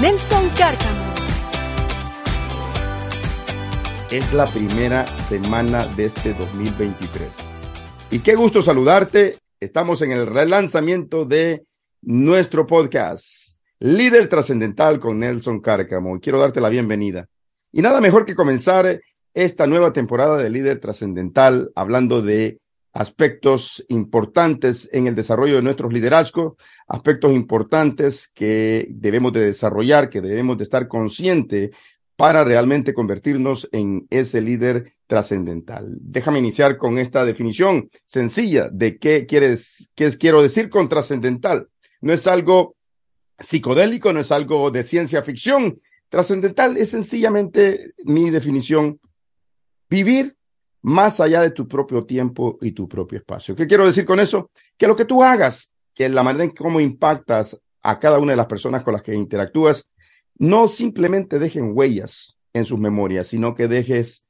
Nelson Cárcamo. Es la primera semana de este 2023. Y qué gusto saludarte. Estamos en el relanzamiento de nuestro podcast, Líder Trascendental con Nelson Cárcamo. Quiero darte la bienvenida. Y nada mejor que comenzar esta nueva temporada de Líder Trascendental hablando de aspectos importantes en el desarrollo de nuestros liderazgos, aspectos importantes que debemos de desarrollar, que debemos de estar conscientes para realmente convertirnos en ese líder trascendental. Déjame iniciar con esta definición sencilla de qué quieres, qué quiero decir con trascendental. No es algo psicodélico, no es algo de ciencia ficción. Trascendental es sencillamente mi definición, vivir más allá de tu propio tiempo y tu propio espacio. ¿Qué quiero decir con eso? Que lo que tú hagas, que la manera en cómo impactas a cada una de las personas con las que interactúas, no simplemente dejen huellas en sus memorias, sino que dejes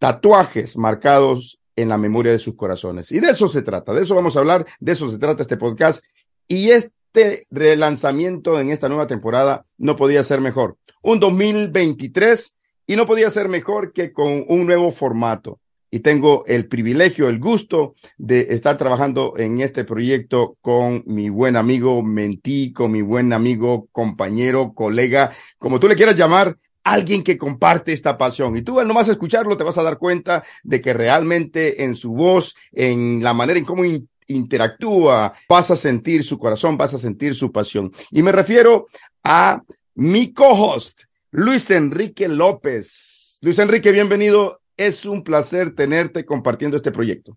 tatuajes marcados en la memoria de sus corazones. Y de eso se trata, de eso vamos a hablar, de eso se trata este podcast. Y este relanzamiento en esta nueva temporada no podía ser mejor. Un 2023 y no podía ser mejor que con un nuevo formato y tengo el privilegio, el gusto de estar trabajando en este proyecto con mi buen amigo Mentí, con mi buen amigo, compañero, colega, como tú le quieras llamar, alguien que comparte esta pasión. Y tú al nomás escucharlo te vas a dar cuenta de que realmente en su voz, en la manera en cómo interactúa, vas a sentir su corazón, vas a sentir su pasión. Y me refiero a mi co-host, Luis Enrique López. Luis Enrique, bienvenido es un placer tenerte compartiendo este proyecto.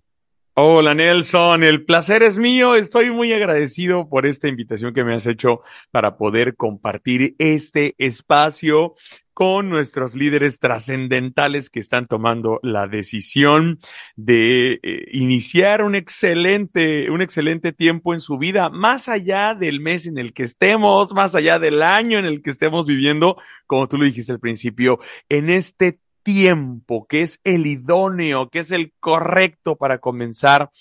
Hola Nelson, el placer es mío. Estoy muy agradecido por esta invitación que me has hecho para poder compartir este espacio con nuestros líderes trascendentales que están tomando la decisión de eh, iniciar un excelente, un excelente tiempo en su vida, más allá del mes en el que estemos, más allá del año en el que estemos viviendo, como tú lo dijiste al principio, en este tiempo, que es el idóneo, que es el correcto para comenzar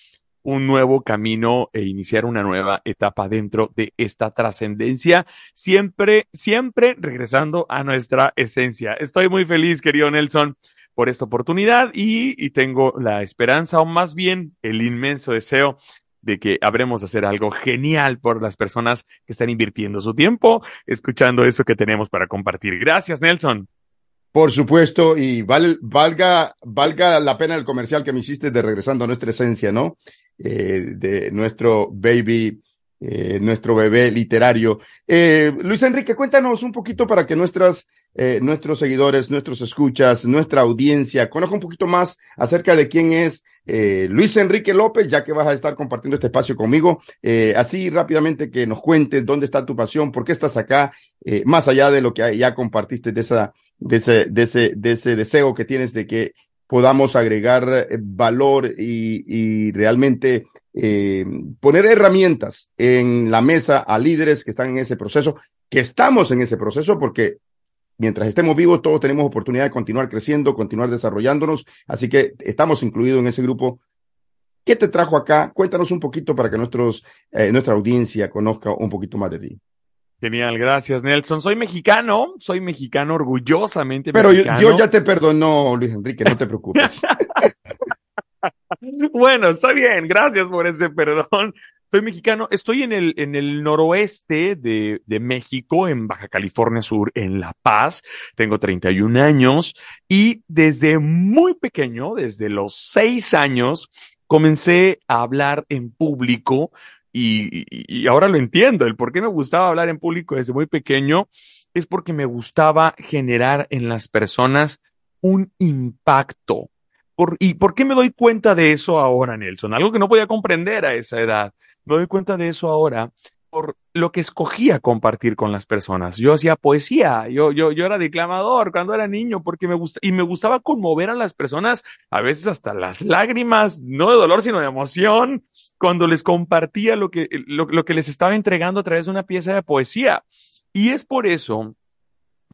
un nuevo camino e iniciar una nueva etapa dentro de esta trascendencia, siempre, siempre regresando a nuestra esencia. Estoy muy feliz, querido Nelson, por esta oportunidad y, tengo la esperanza, o más bien el inmenso deseo de que habremos de hacer algo genial por las personas que están invirtiendo su tiempo escuchando eso que tenemos para compartir. Gracias, Nelson. Por supuesto, y valga, valga la pena el comercial que me hiciste de regresando a nuestra esencia, ¿no? Eh, de nuestro baby, eh, nuestro bebé literario. Eh, Luis Enrique, cuéntanos un poquito para que nuestras, eh, nuestros seguidores, nuestros escuchas, nuestra audiencia conozca un poquito más acerca de quién es eh, Luis Enrique López, ya que vas a estar compartiendo este espacio conmigo. Así rápidamente que nos cuentes dónde está tu pasión, por qué estás acá, más allá de lo que ya compartiste de esa de ese, de ese, de ese deseo que tienes de que podamos agregar eh, valor y, y realmente eh, poner herramientas en la mesa a líderes que están en ese proceso, que estamos en ese proceso, porque mientras estemos vivos, todos tenemos oportunidad de continuar creciendo, continuar desarrollándonos, así que estamos incluidos en ese grupo. ¿Qué te trajo acá? Cuéntanos un poquito para que nuestros, eh, nuestra audiencia conozca un poquito más de ti. Genial, gracias Nelson. Soy mexicano, soy mexicano orgullosamente. Pero Yo, yo, ya te perdono, Luis Enrique, no te preocupes. bueno, está bien, gracias por ese perdón. Soy mexicano, estoy en el, en el noroeste de, de México, en Baja California Sur, en La Paz. Tengo 31 años y desde muy pequeño, desde los seis años, comencé a hablar en público y, ahora lo entiendo, el por qué me gustaba hablar en público desde muy pequeño es porque me gustaba generar en las personas un impacto. Por, ¿Y por qué me doy cuenta de eso ahora, Nelson? Algo que no podía comprender a esa edad. Me doy cuenta de eso ahora lo que escogía compartir con las personas. Yo hacía poesía, yo, yo, yo era declamador cuando era niño porque me gusta, y me gustaba conmover a las personas, a veces hasta las lágrimas, no de dolor, sino de emoción, cuando les compartía lo que, lo, lo que les estaba entregando a través de una pieza de poesía. Y es por eso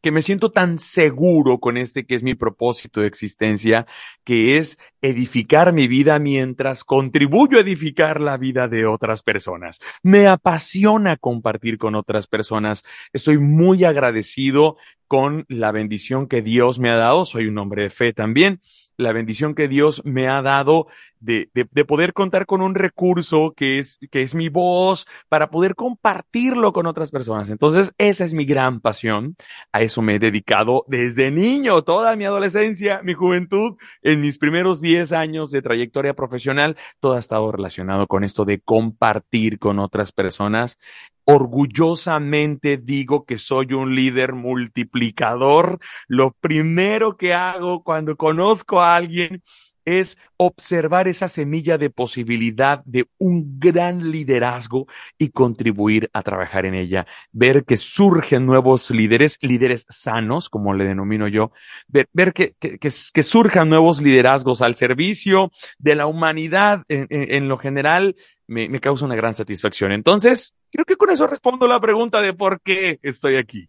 que me siento tan seguro con este que es mi propósito de existencia, que es edificar mi vida mientras contribuyo a edificar la vida de otras personas. Me apasiona compartir con otras personas. Estoy muy agradecido con la bendición que Dios me ha dado. Soy un hombre de fe también la bendición que Dios me ha dado de, de, poder contar con un recurso que es, que es mi voz para poder compartirlo con otras personas. Entonces, esa es mi gran pasión. A eso me he dedicado desde niño, toda mi adolescencia, mi juventud, en mis primeros 10 años de trayectoria profesional, todo ha estado relacionado con esto de compartir con otras personas orgullosamente digo que soy un líder multiplicador. Lo primero que hago cuando conozco a alguien es observar esa semilla de posibilidad de un gran liderazgo y contribuir a trabajar en ella. Ver que surgen nuevos líderes, líderes sanos, como le denomino yo, ver, que, que, surjan nuevos liderazgos al servicio de la humanidad en, en, en lo general, me, me causa una gran satisfacción. Entonces, Creo que con eso respondo la pregunta de por qué estoy aquí.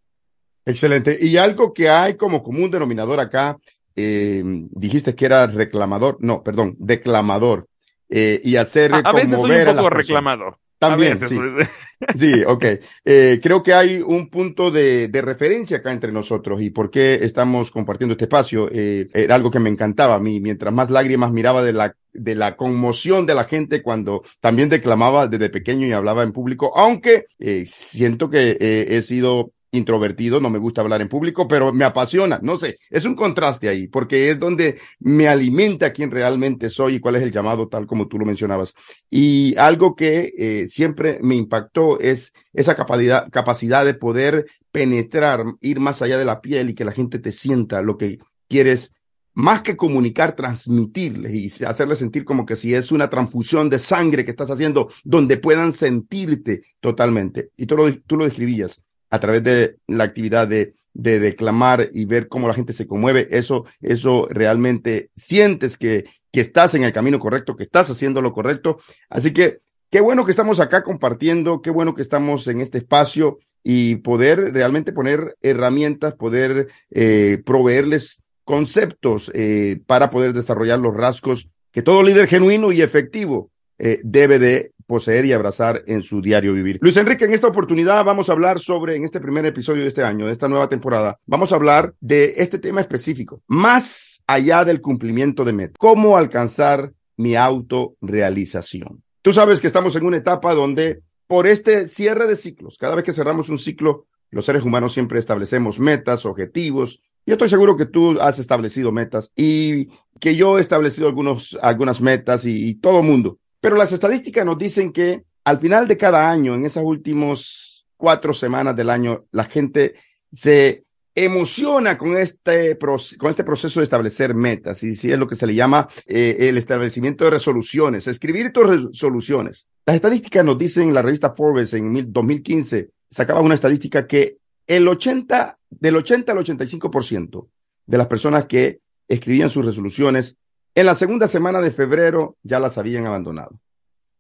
Excelente. Y algo que hay como común denominador acá, eh, dijiste que era reclamador, no, perdón, declamador. Eh, y hacer a, a veces soy un poco reclamador. También, sí. sí, ok. Eh, creo que hay un punto de, de, referencia acá entre nosotros y por qué estamos compartiendo este espacio. Eh, era algo que me encantaba a mí. Mientras más lágrimas miraba de la, de la conmoción de la gente cuando también declamaba desde pequeño y hablaba en público, aunque eh, siento que eh, he sido introvertido, no me gusta hablar en público, pero me apasiona, no sé, es un contraste ahí, porque es donde me alimenta quién realmente soy y cuál es el llamado, tal como tú lo mencionabas. Y algo que eh, siempre me impactó es esa capacidad, capacidad de poder penetrar, ir más allá de la piel y que la gente te sienta lo que quieres más que comunicar, transmitirles y hacerles sentir como que si es una transfusión de sangre que estás haciendo, donde puedan sentirte totalmente. Y tú lo, tú lo describías a través de la actividad de, de declamar y ver cómo la gente se conmueve, eso, eso realmente sientes que, que estás en el camino correcto, que estás haciendo lo correcto. Así que qué bueno que estamos acá compartiendo, qué bueno que estamos en este espacio y poder realmente poner herramientas, poder eh, proveerles conceptos eh, para poder desarrollar los rasgos que todo líder genuino y efectivo eh, debe de poseer y abrazar en su diario vivir. Luis Enrique, en esta oportunidad vamos a hablar sobre, en este primer episodio de este año, de esta nueva temporada, vamos a hablar de este tema específico, más allá del cumplimiento de metas, cómo alcanzar mi autorrealización. Tú sabes que estamos en una etapa donde por este cierre de ciclos, cada vez que cerramos un ciclo, los seres humanos siempre establecemos metas, objetivos. Yo estoy seguro que tú has establecido metas y que yo he establecido algunos, algunas metas y, y todo mundo. Pero las estadísticas nos dicen que al final de cada año, en esas últimas cuatro semanas del año, la gente se emociona con este, con este proceso de establecer metas y si es lo que se le llama eh, el establecimiento de resoluciones, escribir tus resoluciones. Las estadísticas nos dicen, la revista Forbes en 2015 sacaba una estadística que el 80, del 80 al 85% de las personas que escribían sus resoluciones en la segunda semana de febrero ya las habían abandonado.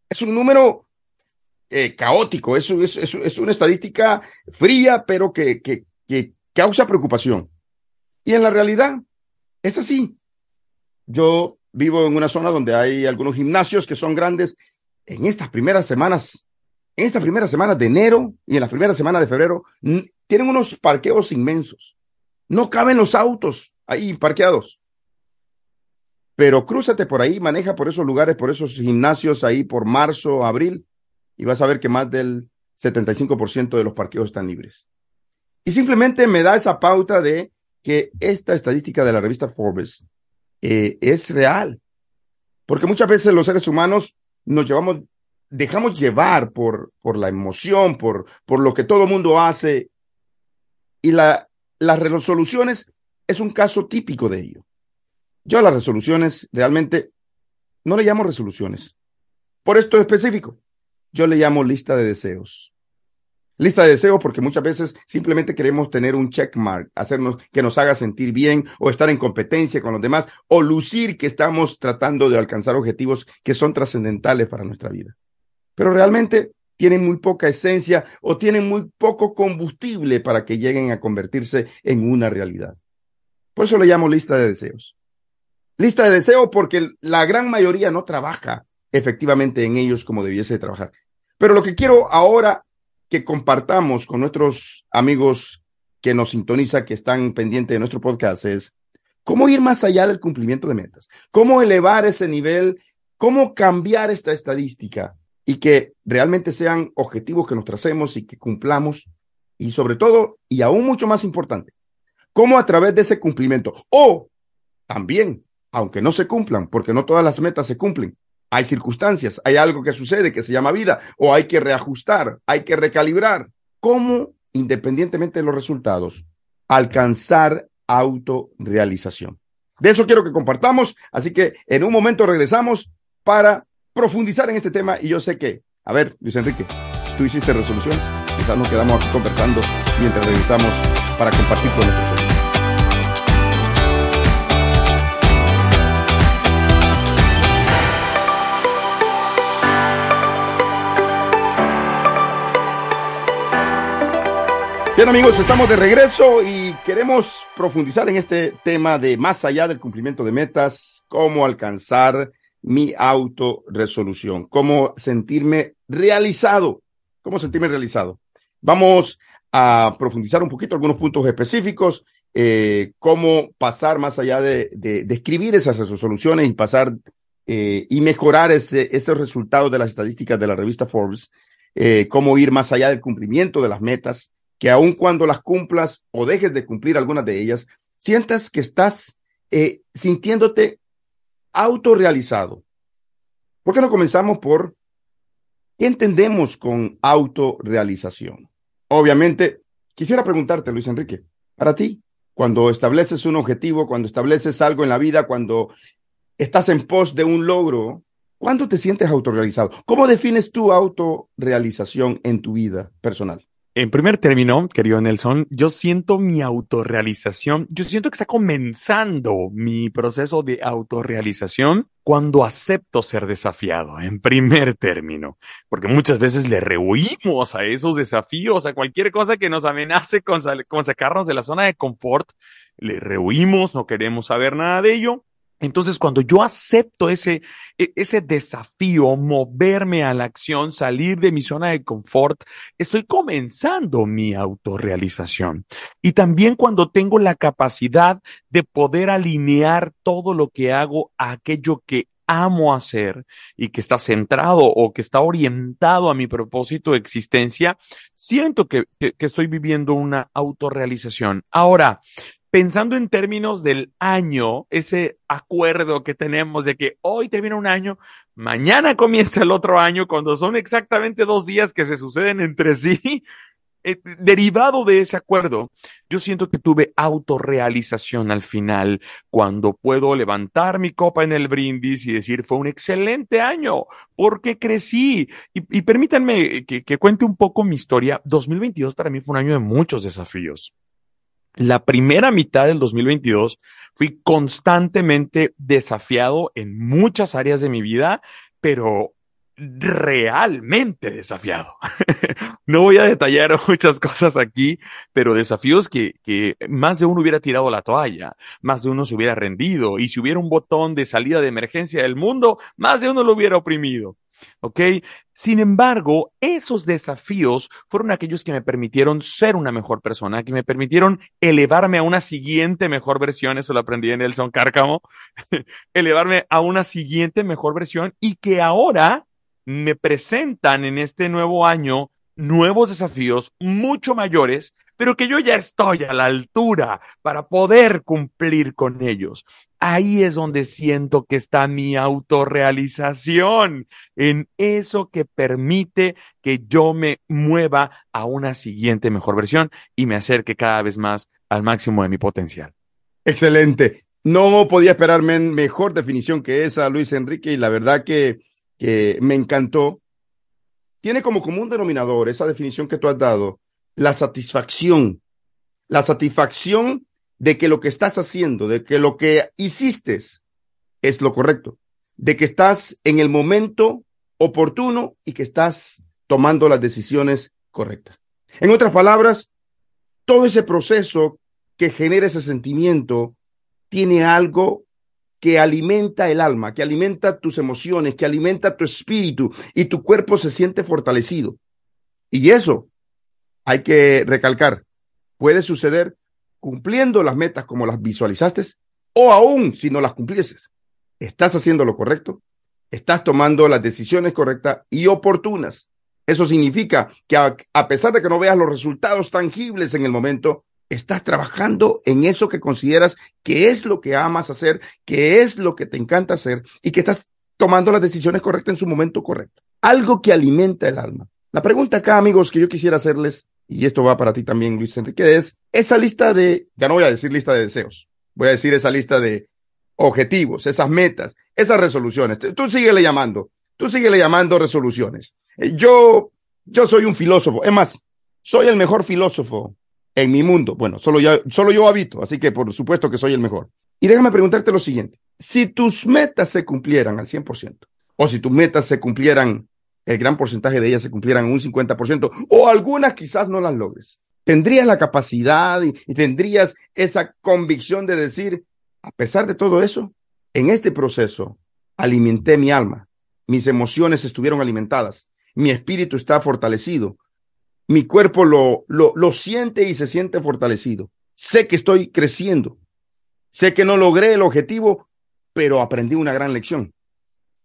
Es un número eh, caótico, es, una estadística fría, pero que, que, que causa preocupación. Y en la realidad es así. Yo vivo en una zona donde hay algunos gimnasios que son grandes. En estas primeras semanas, en estas primeras semanas de enero y en las primeras semanas de febrero, tienen unos parqueos inmensos. No caben los autos ahí parqueados pero crúzate por ahí, maneja por esos lugares, por esos gimnasios ahí por marzo, abril, y vas a ver que más del 75% de los parqueos están libres. Y simplemente me da esa pauta de que esta estadística de la revista Forbes eh, es real. Porque muchas veces los seres humanos nos llevamos, dejamos llevar por, por la emoción, por, por lo que todo el mundo hace. Y la, las resoluciones es un caso típico de ello. Yo las resoluciones realmente no le llamo resoluciones. Por esto específico, yo le llamo lista de deseos. Lista de deseos porque muchas veces simplemente queremos tener un checkmark, hacernos que nos haga sentir bien o estar en competencia con los demás o lucir que estamos tratando de alcanzar objetivos que son trascendentales para nuestra vida. Pero realmente tienen muy poca esencia o tienen muy poco combustible para que lleguen a convertirse en una realidad. Por eso le llamo lista de deseos. Lista de deseos porque la gran mayoría no trabaja efectivamente en ellos como debiese trabajar. Pero lo que quiero ahora que compartamos con nuestros amigos que nos sintoniza, que están pendientes de nuestro podcast, es cómo ir más allá del cumplimiento de metas, cómo elevar ese nivel, cómo cambiar esta estadística y que realmente sean objetivos que nos tracemos y que cumplamos. Y sobre todo, y aún mucho más importante, cómo a través de ese cumplimiento o también, aunque no se cumplan, porque no todas las metas se cumplen, hay circunstancias, hay algo que sucede que se llama vida, o hay que reajustar, hay que recalibrar. ¿Cómo, independientemente de los resultados, alcanzar autorrealización? De eso quiero que compartamos, así que en un momento regresamos para profundizar en este tema y yo sé que, a ver, Luis Enrique, tú hiciste resoluciones, quizás nos quedamos aquí conversando mientras regresamos para compartir con nosotros. Bien amigos, estamos de regreso y queremos profundizar en este tema de más allá del cumplimiento de metas, cómo alcanzar mi autorresolución, cómo sentirme realizado, cómo sentirme realizado. Vamos a profundizar un poquito algunos puntos específicos, eh, cómo pasar más allá de, de, escribir esas resoluciones y pasar eh, y mejorar ese, esos resultados de las estadísticas de la revista Forbes, eh, cómo ir más allá del cumplimiento de las metas, que aun cuando las cumplas o dejes de cumplir algunas de ellas, sientas que estás eh, sintiéndote autorrealizado. ¿Por qué no comenzamos por qué entendemos con autorrealización? Obviamente, quisiera preguntarte, Luis Enrique, para ti, cuando estableces un objetivo, cuando estableces algo en la vida, cuando estás en pos de un logro, ¿cuándo te sientes autorrealizado? ¿Cómo defines tu autorrealización en tu vida personal? En primer término, querido Nelson, yo siento mi autorrealización, yo siento que está comenzando mi proceso de autorrealización cuando acepto ser desafiado, en primer término, porque muchas veces le rehuimos a esos desafíos, a cualquier cosa que nos amenace con, sacarnos de la zona de confort, le rehuimos, no queremos saber nada de ello, entonces, cuando yo acepto ese, e, ese desafío, moverme a la acción, salir de mi zona de confort, estoy comenzando mi autorrealización. Y también cuando tengo la capacidad de poder alinear todo lo que hago a aquello que amo hacer y que está centrado o que está orientado a mi propósito de existencia, siento que, que, que estoy viviendo una autorrealización. Ahora, pensando en términos del año, ese acuerdo que tenemos de que hoy termina un año, mañana comienza el otro año, cuando son exactamente dos días que se suceden entre sí, eh, derivado de ese acuerdo, yo siento que tuve autorrealización al final, cuando puedo levantar mi copa en el brindis y decir, fue un excelente año, porque crecí. Y, permítanme que, que cuente un poco mi historia. 2022 para mí fue un año de muchos desafíos la primera mitad del 2022 fui constantemente desafiado en muchas áreas de mi vida, pero realmente desafiado. no voy a detallar muchas cosas aquí, pero desafíos que, que más de uno hubiera tirado la toalla, más de uno se hubiera rendido, y si hubiera un botón de salida de emergencia del mundo, más de uno lo hubiera oprimido. ¿Ok? Sin embargo, esos desafíos fueron aquellos que me permitieron ser una mejor persona, que me permitieron elevarme a una siguiente mejor versión, eso lo aprendí en Nelson Cárcamo, elevarme a una siguiente mejor versión y que ahora me presentan en este nuevo año nuevos desafíos mucho mayores, pero que yo ya estoy a la altura para poder cumplir con ellos. Ahí es donde siento que está mi autorrealización, en eso que permite que yo me mueva a una siguiente mejor versión y me acerque cada vez más al máximo de mi potencial. Excelente. No podía esperarme mejor definición que esa, Luis Enrique, y la verdad que, que me encantó tiene como común denominador esa definición que tú has dado, la satisfacción, la satisfacción de que lo que estás haciendo, de que lo que hiciste es lo correcto, de que estás en el momento oportuno y que estás tomando las decisiones correctas. En otras palabras, todo ese proceso que genera ese sentimiento tiene algo que alimenta el alma, que alimenta tus emociones, que alimenta tu espíritu y tu cuerpo se siente fortalecido. Y eso hay que recalcar, puede suceder cumpliendo las metas como las visualizaste o aún si no las cumplieses. Estás haciendo lo correcto, estás tomando las decisiones correctas y oportunas. Eso significa que a, a pesar de que no veas los resultados tangibles en el momento, estás trabajando en eso que consideras que es lo que amas hacer, que es lo que te encanta hacer y que estás tomando las decisiones correctas en su momento correcto. Algo que alimenta el alma. La pregunta acá, amigos, que yo quisiera hacerles, y esto va para ti también, Luis Enrique, es esa lista de, ya no voy a decir lista de deseos, voy a decir esa lista de objetivos, esas metas, esas resoluciones. Tú síguele llamando, tú síguele llamando resoluciones. Eh, yo, yo soy un filósofo, es más, soy el mejor filósofo en mi mundo. Bueno, solo, ya, solo yo habito, así que por supuesto que soy el mejor. Y déjame preguntarte lo siguiente. Si tus metas se cumplieran al 100%, o si tus metas se cumplieran, el gran porcentaje de ellas se cumplieran un 50%, o algunas quizás no las logres, tendrías la capacidad y, tendrías esa convicción de decir, a pesar de todo eso, en este proceso alimenté mi alma, mis emociones estuvieron alimentadas, mi espíritu está fortalecido, mi cuerpo lo, lo, lo siente y se siente fortalecido. Sé que estoy creciendo. Sé que no logré el objetivo, pero aprendí una gran lección.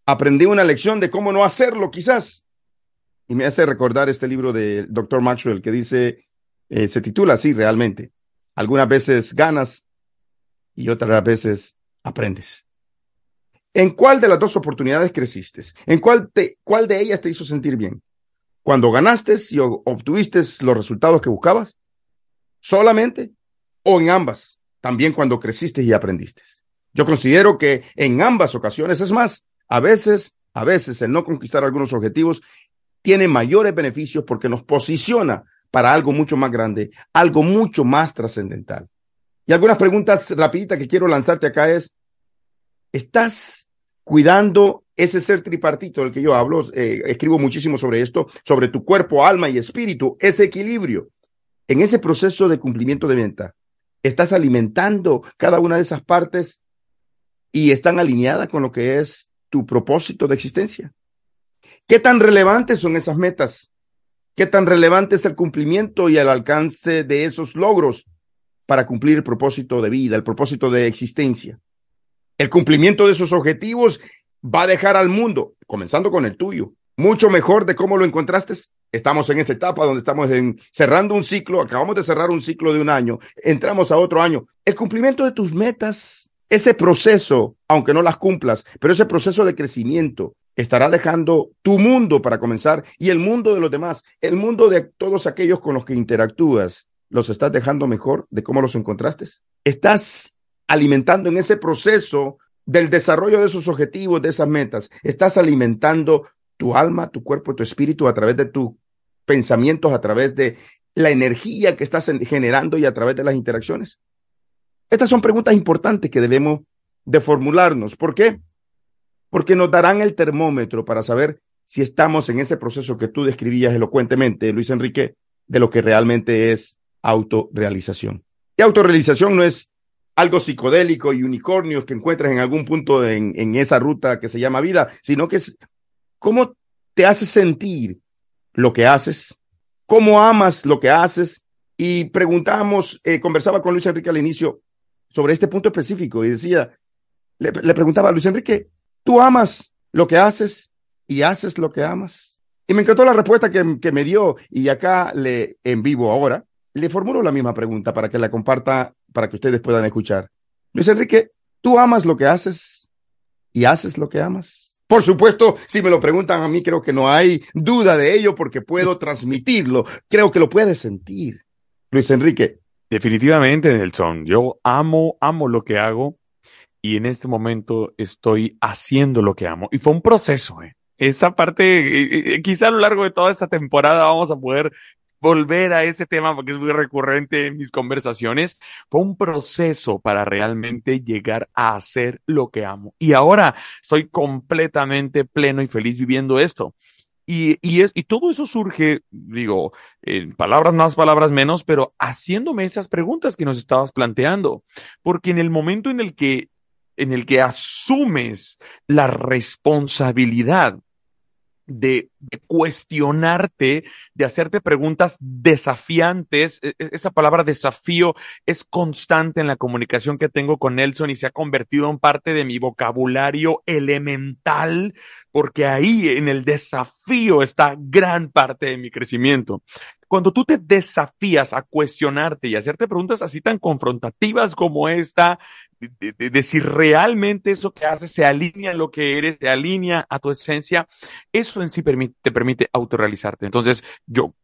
Aprendí una lección de cómo no hacerlo, quizás. Y me hace recordar este libro del doctor Maxwell que dice, eh, se titula así realmente. Algunas veces ganas y otras veces aprendes. ¿En cuál de las dos oportunidades creciste? ¿En cuál, te, cuál de ellas te hizo sentir bien? cuando ganaste y obtuviste los resultados que buscabas? ¿Solamente? ¿O en ambas? También cuando creciste y aprendiste. Yo considero que en ambas ocasiones, es más, a veces, a veces el no conquistar algunos objetivos tiene mayores beneficios porque nos posiciona para algo mucho más grande, algo mucho más trascendental. Y algunas preguntas rapiditas que quiero lanzarte acá es, ¿estás cuidando ese ser tripartito del que yo hablo, eh, escribo muchísimo sobre esto, sobre tu cuerpo, alma y espíritu, ese equilibrio. En ese proceso de cumplimiento de venta, estás alimentando cada una de esas partes y están alineadas con lo que es tu propósito de existencia. ¿Qué tan relevantes son esas metas? ¿Qué tan relevante es el cumplimiento y el alcance de esos logros para cumplir el propósito de vida, el propósito de existencia? El cumplimiento de esos objetivos va a dejar al mundo, comenzando con el tuyo, mucho mejor de cómo lo encontraste. Estamos en esta etapa donde estamos cerrando un ciclo, acabamos de cerrar un ciclo de un año, entramos a otro año. El cumplimiento de tus metas, ese proceso, aunque no las cumplas, pero ese proceso de crecimiento estará dejando tu mundo para comenzar y el mundo de los demás, el mundo de todos aquellos con los que interactúas, los estás dejando mejor de cómo los encontraste. Estás alimentando en ese proceso del desarrollo de esos objetivos, de esas metas, estás alimentando tu alma, tu cuerpo, tu espíritu a través de tus pensamientos, a través de la energía que estás generando y a través de las interacciones. Estas son preguntas importantes que debemos de formularnos. ¿Por qué? Porque nos darán el termómetro para saber si estamos en ese proceso que tú describías elocuentemente, Luis Enrique, de lo que realmente es autorrealización. Y autorrealización no es algo psicodélico y unicornios que encuentras en algún punto en, esa ruta que se llama vida, sino que es cómo te hace sentir lo que haces, cómo amas lo que haces. Y preguntamos, eh, conversaba con Luis Enrique al inicio sobre este punto específico y decía, le, le preguntaba a Luis Enrique, ¿tú amas lo que haces y haces lo que amas? Y me encantó la respuesta que, que me dio y acá le en vivo ahora le formulo la misma pregunta para que la comparta, para que ustedes puedan escuchar. Luis Enrique, ¿tú amas lo que haces y haces lo que amas? Por supuesto, si me lo preguntan a mí, creo que no hay duda de ello porque puedo transmitirlo. Creo que lo puedes sentir. Luis Enrique. Definitivamente, Nelson. Yo amo, amo lo que hago y en este momento estoy haciendo lo que amo. Y fue un proceso, ¿eh? esa parte, eh, eh, quizá a lo largo de toda esta temporada vamos a poder volver a ese tema porque es muy recurrente en mis conversaciones. Fue un proceso para realmente llegar a hacer lo que amo. Y ahora soy completamente pleno y feliz viviendo esto. Y, y, y todo eso surge, digo, en palabras más, palabras menos, pero haciéndome esas preguntas que nos estabas planteando. Porque en el momento en el que, en el que asumes la responsabilidad de, cuestionarte, de hacerte preguntas desafiantes. E, e, esa palabra desafío es constante en la comunicación que tengo con Nelson y se ha convertido en parte de mi vocabulario elemental, porque ahí en el desafío está gran parte de mi crecimiento. Cuando tú te desafías a cuestionarte y hacerte preguntas así tan confrontativas como esta, de, si realmente eso que haces se alinea a lo que eres, se alinea a tu esencia, eso en sí te permite autorrealizarte. Entonces, yo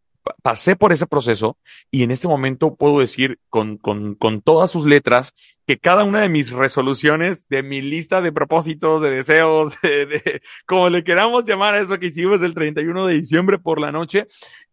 pasé por ese proceso y en este momento puedo decir con, con, con todas sus letras que cada una de mis resoluciones, de mi lista de propósitos, de deseos, de, como le queramos llamar a eso que hicimos el 31 de diciembre por la noche,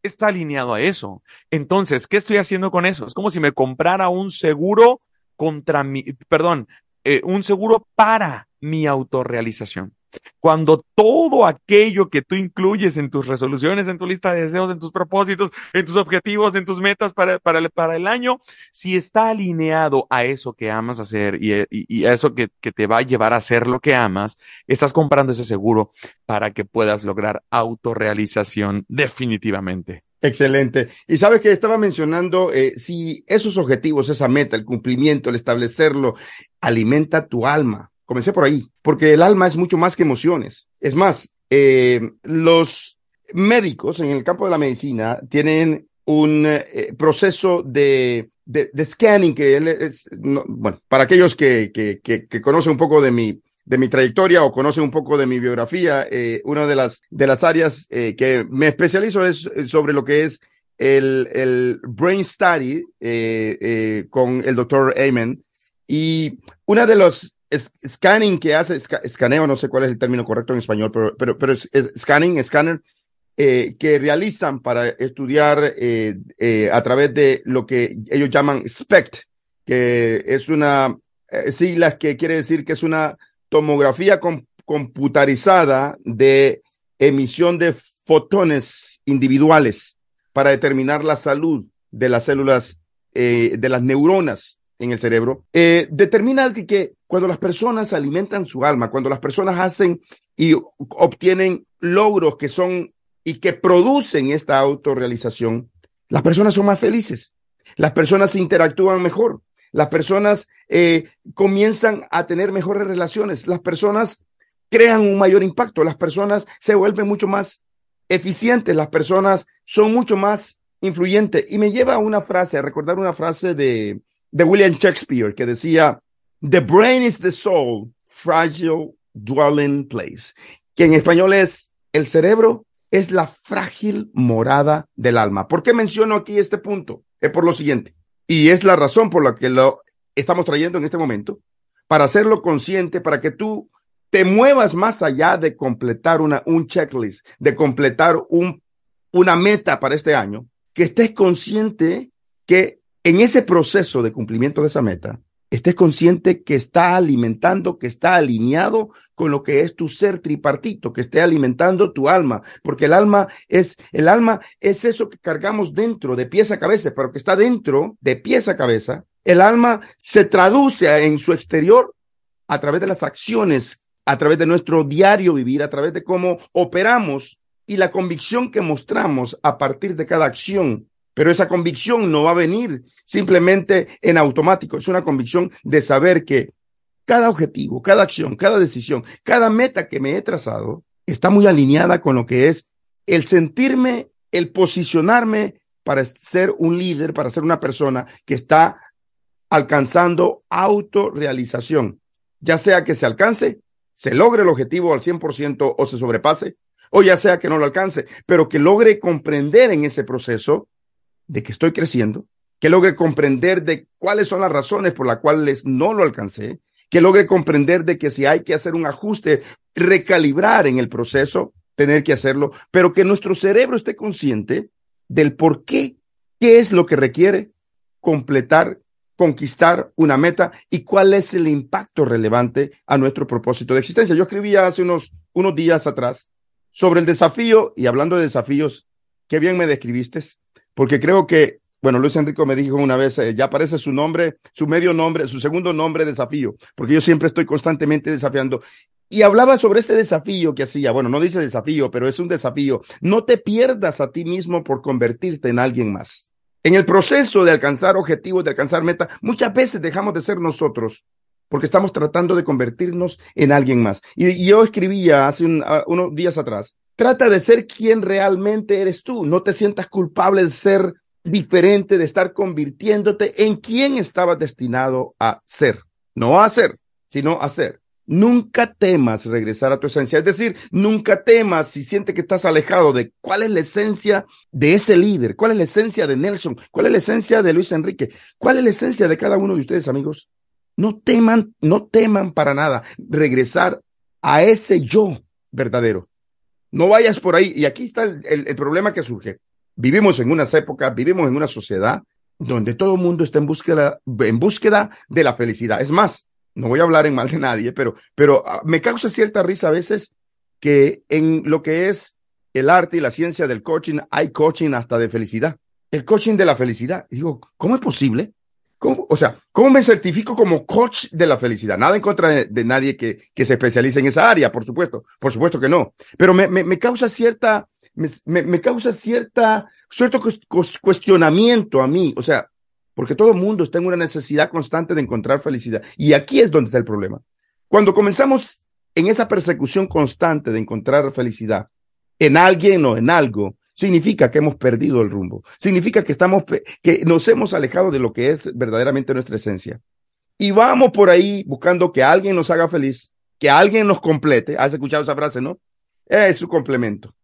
está alineado a eso. Entonces, ¿qué estoy haciendo con eso? Es como si me comprara un seguro contra mi, perdón, eh, un seguro para mi autorrealización. Cuando todo aquello que tú incluyes en tus resoluciones, en tu lista de deseos, en tus propósitos, en tus objetivos, en tus metas para, para, el, año, si está alineado a eso que amas hacer y, y, a eso que, que te va a llevar a hacer lo que amas, estás comprando ese seguro para que puedas lograr autorrealización definitivamente. Excelente. Y sabes que estaba mencionando, eh, si esos objetivos, esa meta, el cumplimiento, el establecerlo, alimenta tu alma, Comencé por ahí, porque el alma es mucho más que emociones. Es más, eh, los médicos en el campo de la medicina tienen un eh, proceso de, de, scanning que es, bueno, para aquellos que, que, que, conocen un poco de mi, de mi trayectoria o conocen un poco de mi biografía, eh, una de las, de las áreas que me especializo es sobre lo que es el, el brain study con el doctor Amen. Y una de los scanning que hace, escaneo, no sé cuál es el término correcto en español, pero, pero, pero es, scanning, scanner, eh, que realizan para estudiar eh, eh, a través de lo que ellos llaman SPECT, que es una eh, sigla que quiere decir que es una tomografía computarizada de emisión de fotones individuales para determinar la salud de las células, de las neuronas en el cerebro, eh, determina que, cuando las personas alimentan su alma, cuando las personas hacen y obtienen logros que son y que producen esta autorrealización, las personas son más felices, las personas interactúan mejor, las personas eh, comienzan a tener mejores relaciones, las personas crean un mayor impacto, las personas se vuelven mucho más eficientes, las personas son mucho más influyentes. Y me lleva a una frase, a recordar una frase de, de William Shakespeare que decía, The brain is the soul, fragile dwelling place, que en español es, el cerebro es la frágil morada del alma. ¿Por qué menciono aquí este punto? Es por lo siguiente, y es la razón por la que lo estamos trayendo en este momento, para hacerlo consciente, para que tú te muevas más allá de completar una, un checklist, de completar un, una meta para este año, que estés consciente que en ese proceso de cumplimiento de esa meta, estés consciente que está alimentando, que está alineado con lo que es tu ser tripartito, que esté alimentando tu alma, porque el alma es, el alma es eso que cargamos dentro, de pies a cabeza, pero que está dentro, de pies a cabeza. El alma se traduce en su exterior a través de las acciones, a través de nuestro diario vivir, a través de cómo operamos y la convicción que mostramos a partir de cada acción pero esa convicción no va a venir simplemente en automático. Es una convicción de saber que cada objetivo, cada acción, cada decisión, cada meta que me he trazado está muy alineada con lo que es el sentirme, el posicionarme para ser un líder, para ser una persona que está alcanzando autorrealización, ya sea que se alcance, se logre el objetivo al 100% o se sobrepase, o ya sea que no lo alcance, pero que logre comprender en ese proceso de que estoy creciendo, que logre comprender de cuáles son las razones por las cuales no lo alcancé, que logre comprender de que si hay que hacer un ajuste, recalibrar en el proceso tener que hacerlo, pero que nuestro cerebro esté consciente del por qué, qué es lo que requiere completar, conquistar una meta y cuál es el impacto relevante a nuestro propósito de existencia. Yo escribía hace unos, unos días atrás sobre el desafío y hablando de desafíos, qué bien me describiste, porque creo que, bueno, Luis Enrico me dijo una vez, eh, ya aparece su nombre, su medio nombre, su segundo nombre, desafío, porque yo siempre estoy constantemente desafiando. Y hablaba sobre este desafío que hacía. Bueno, no dice desafío, pero es un desafío. No te pierdas a ti mismo por convertirte en alguien más. En el proceso de alcanzar objetivos, de alcanzar meta, muchas veces dejamos de ser nosotros porque estamos tratando de convertirnos en alguien más. Y, yo escribía hace unos días atrás, trata de ser quien realmente eres tú. No te sientas culpable de ser diferente, de estar convirtiéndote en quien estabas destinado a ser. No a ser, sino a ser. Nunca temas regresar a tu esencia. Es decir, nunca temas si sientes que estás alejado de cuál es la esencia de ese líder, cuál es la esencia de Nelson, cuál es la esencia de Luis Enrique, cuál es la esencia de cada uno de ustedes, amigos. No teman, no teman para nada regresar a ese yo verdadero. No vayas por ahí. Y aquí está el, el problema que surge. Vivimos en unas épocas, vivimos en una sociedad donde todo el mundo está en búsqueda, en búsqueda de la felicidad. Es más, no voy a hablar en mal de nadie, pero, pero ah, me causa cierta risa a veces que en lo que es el arte y la ciencia del coaching hay coaching hasta de felicidad. El coaching de la felicidad. digo, ¿cómo es posible? ¿Cómo, o sea, ¿cómo me certifico como coach de la felicidad? Nada en contra de, nadie que, que, se especialice en esa área, por supuesto. Por supuesto que no. Pero me, me, me causa cierta, me, me, causa cierta, cierto cuestionamiento a mí. O sea, porque todo el mundo está en una necesidad constante de encontrar felicidad. Y aquí es donde está el problema. Cuando comenzamos en esa persecución constante de encontrar felicidad en alguien o en algo, significa que hemos perdido el rumbo. Significa que estamos, que nos hemos alejado de lo que es verdaderamente nuestra esencia. Y vamos por ahí buscando que alguien nos haga feliz, que alguien nos complete. ¿Has escuchado esa frase, no? Es su complemento.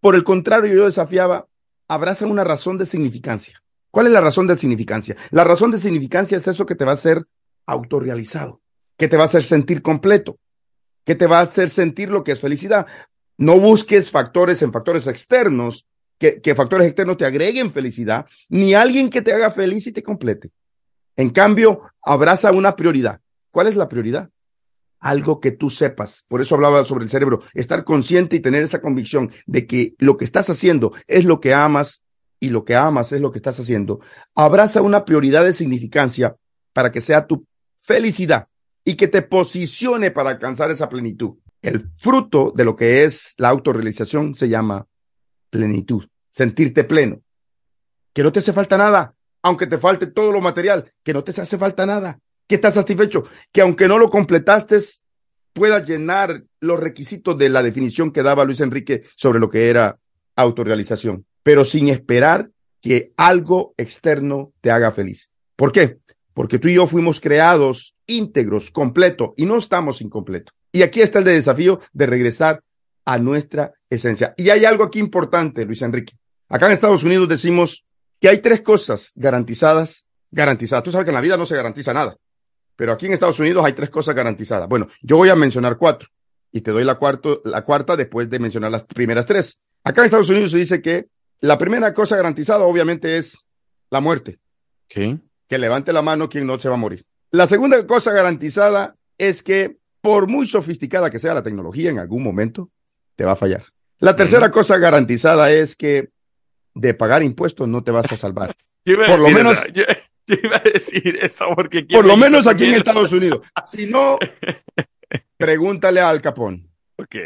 Por el contrario, yo desafiaba, abraza una razón de significancia. ¿Cuál es la razón de significancia? La razón de significancia es eso que te va a hacer autorrealizado, que te va a hacer sentir completo, que te va a hacer sentir lo que es felicidad. No busques factores en factores externos, que, factores externos te agreguen felicidad, ni alguien que te haga feliz y te complete. En cambio, abraza una prioridad. ¿Cuál es la prioridad? Algo que tú sepas. Por eso hablaba sobre el cerebro. Estar consciente y tener esa convicción de que lo que estás haciendo es lo que amas y lo que amas es lo que estás haciendo, abraza una prioridad de significancia para que sea tu felicidad y que te posicione para alcanzar esa plenitud. El fruto de lo que es la autorrealización se llama plenitud, sentirte pleno, que no te hace falta nada, aunque te falte todo lo material, que no te hace falta nada, que estás satisfecho, que aunque no lo completaste, puedas llenar los requisitos de la definición que daba Luis Enrique sobre lo que era autorrealización pero sin esperar que algo externo te haga feliz. ¿Por qué? Porque tú y yo fuimos creados íntegros, completos, y no estamos incompletos. Y aquí está el desafío de regresar a nuestra esencia. Y hay algo aquí importante, Luis Enrique. Acá en Estados Unidos decimos que hay tres cosas garantizadas, garantizadas. Tú sabes que en la vida no se garantiza nada, pero aquí en Estados Unidos hay tres cosas garantizadas. Bueno, yo voy a mencionar cuatro y te doy la, cuarto, la cuarta después de mencionar las primeras tres. Acá en Estados Unidos se dice que la primera cosa garantizada, obviamente, es la muerte. ¿Qué? Que levante la mano quien no se va a morir. La segunda cosa garantizada es que, por muy sofisticada que sea la tecnología, en algún momento te va a fallar. La tercera cosa garantizada es que de pagar impuestos no te vas a salvar. por lo menos. Yo, iba a decir eso porque. Por lo menos aquí en Estados Unidos. Si no, pregúntale a Al Capón. Ok.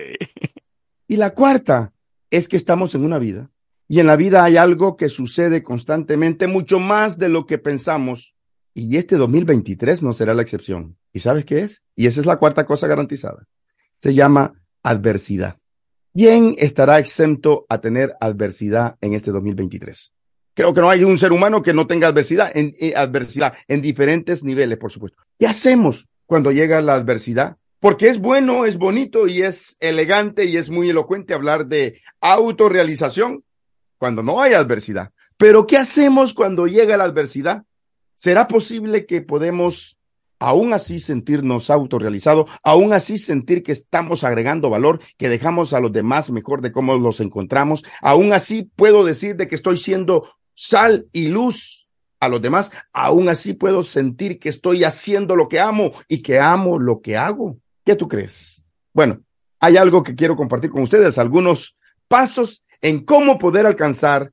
Y la cuarta es que estamos en una vida y en la vida hay algo que sucede constantemente, mucho más de lo que pensamos. Y este 2023 no será la excepción. ¿Y sabes qué es? Y esa es la cuarta cosa garantizada. Se llama adversidad. ¿Quién estará exento a tener adversidad en este 2023? Creo que no hay un ser humano que no tenga adversidad, en, eh, adversidad en diferentes niveles, por supuesto. ¿Qué hacemos cuando llega la adversidad? Porque es bueno, es bonito y es elegante y es muy elocuente hablar de autorrealización, cuando no hay adversidad. Pero ¿qué hacemos cuando llega la adversidad? ¿Será posible que podemos aún así sentirnos autorrealizados, aún así sentir que estamos agregando valor, que dejamos a los demás mejor de cómo los encontramos, aún así puedo decir de que estoy siendo sal y luz a los demás, aún así puedo sentir que estoy haciendo lo que amo y que amo lo que hago. ¿Qué tú crees? Bueno, hay algo que quiero compartir con ustedes, algunos pasos en cómo poder alcanzar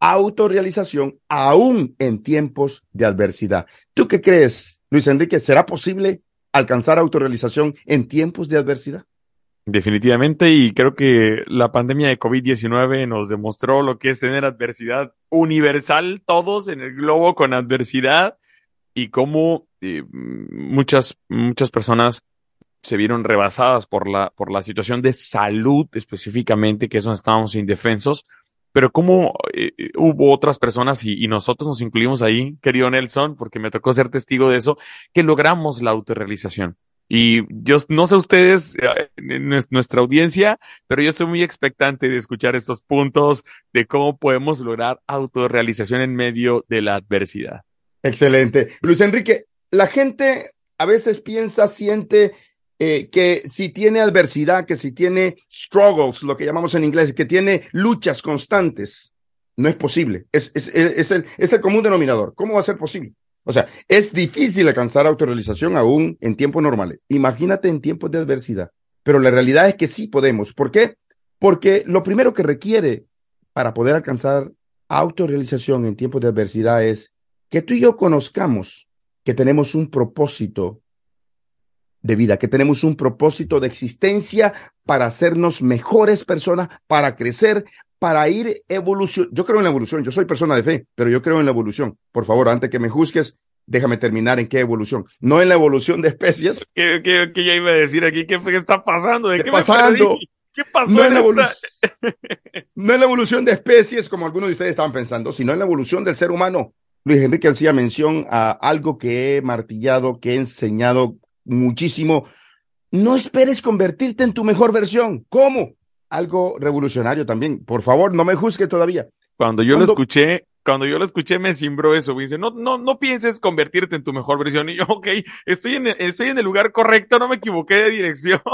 autorrealización aún en tiempos de adversidad. ¿Tú qué crees, Luis Enrique? ¿Será posible alcanzar autorrealización en tiempos de adversidad? Definitivamente, y creo que la pandemia de COVID-19 nos demostró lo que es tener adversidad universal, todos en el globo con adversidad, y cómo eh, muchas, muchas personas se vieron rebasadas por la, por la situación de salud específicamente, que es donde estábamos indefensos, pero cómo eh, hubo otras personas y, y, nosotros nos incluimos ahí, querido Nelson, porque me tocó ser testigo de eso, que logramos la autorrealización. Y yo no sé ustedes, eh, nuestra audiencia, pero yo estoy muy expectante de escuchar estos puntos de cómo podemos lograr autorrealización en medio de la adversidad. Excelente. Luis Enrique, la gente a veces piensa, siente eh, que si tiene adversidad, que si tiene struggles, lo que llamamos en inglés, que tiene luchas constantes, no es posible. Es, es, es, el, es el común denominador. ¿Cómo va a ser posible? O sea, es difícil alcanzar autorrealización aún en tiempos normales. Imagínate en tiempos de adversidad. Pero la realidad es que sí podemos. ¿Por qué? Porque lo primero que requiere para poder alcanzar autorrealización en tiempos de adversidad es que tú y yo conozcamos que tenemos un propósito de vida, que tenemos un propósito de existencia para hacernos mejores personas, para crecer, para ir evolución. Yo creo en la evolución, yo soy persona de fe, pero yo creo en la evolución. Por favor, antes que me juzgues, déjame terminar en qué evolución. No en la evolución de especies. ¿Qué, qué, qué ya iba a decir aquí? ¿Qué, qué está pasando? ¿De ¿Qué, qué pasando? ¿Qué pasó? No en, la esta... no en la evolución de especies, como algunos de ustedes estaban pensando, sino en la evolución del ser humano. Luis Enrique hacía mención a algo que he martillado, que he enseñado muchísimo. No esperes convertirte en tu mejor versión. ¿Cómo? algo revolucionario también. Por favor, no me juzgue todavía. Cuando yo Cuando... lo escuché, cuando yo lo escuché me cimbró eso. Dice, no, no, no pienses convertirte en tu mejor versión. Y yo, ok, estoy en, estoy en el lugar correcto, no me equivoqué de dirección.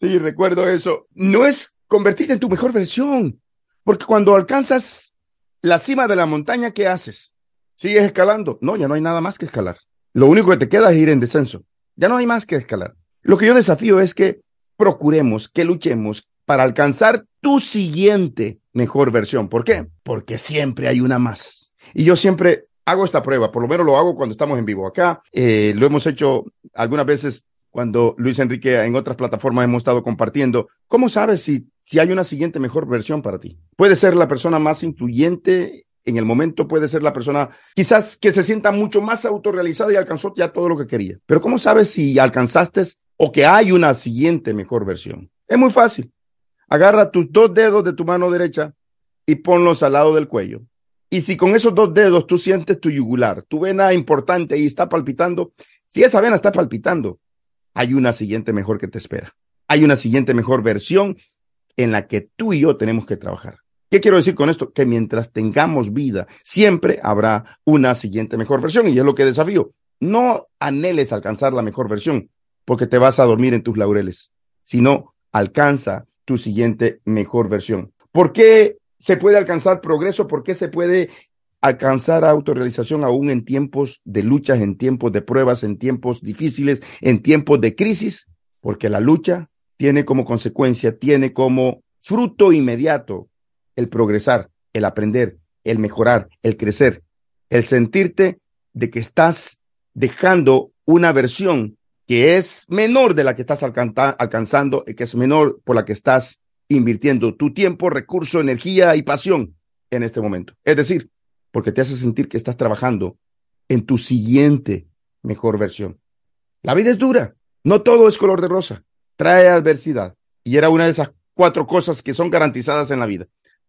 Sí, recuerdo eso. No es convertirte en tu mejor versión. Porque cuando alcanzas la cima de la montaña, ¿qué haces? ¿Sigues escalando? No, ya no hay nada más que escalar. Lo único que te queda es ir en descenso. Ya no hay más que escalar. Lo que yo desafío es que procuremos, que luchemos, para alcanzar tu siguiente mejor versión. ¿Por qué? Porque siempre hay una más. Y yo siempre hago esta prueba, por lo menos lo hago cuando estamos en vivo acá. Eh, lo hemos hecho algunas veces cuando Luis Enrique en otras plataformas hemos estado compartiendo. ¿Cómo sabes si, si hay una siguiente mejor versión para ti? Puede ser la persona más influyente en el momento, puede ser la persona quizás que se sienta mucho más autorrealizada y alcanzó ya todo lo que quería. Pero ¿cómo sabes si alcanzaste o que hay una siguiente mejor versión? Es muy fácil. Agarra tus dos dedos de tu mano derecha y ponlos al lado del cuello. Y si con esos dos dedos tú sientes tu yugular, tu vena importante y está palpitando, si esa vena está palpitando, hay una siguiente mejor que te espera. Hay una siguiente mejor versión en la que tú y yo tenemos que trabajar. ¿Qué quiero decir con esto? Que mientras tengamos vida, siempre habrá una siguiente mejor versión. Y es lo que desafío. No anheles alcanzar la mejor versión porque te vas a dormir en tus laureles, sino alcanza tu siguiente mejor versión. ¿Por qué se puede alcanzar progreso? ¿Por qué se puede alcanzar autorrealización aún en tiempos de luchas, en tiempos de pruebas, en tiempos difíciles, en tiempos de crisis? Porque la lucha tiene como consecuencia, tiene como fruto inmediato el progresar, el aprender, el mejorar, el crecer, el sentirte de que estás dejando una versión que es menor de la que estás alcanzando y que es menor por la que estás invirtiendo tu tiempo, recurso, energía y pasión en este momento. Es decir, porque te hace sentir que estás trabajando en tu siguiente mejor versión. La vida es dura, no todo es color de rosa, trae adversidad y era una de esas cuatro cosas que son garantizadas en la vida.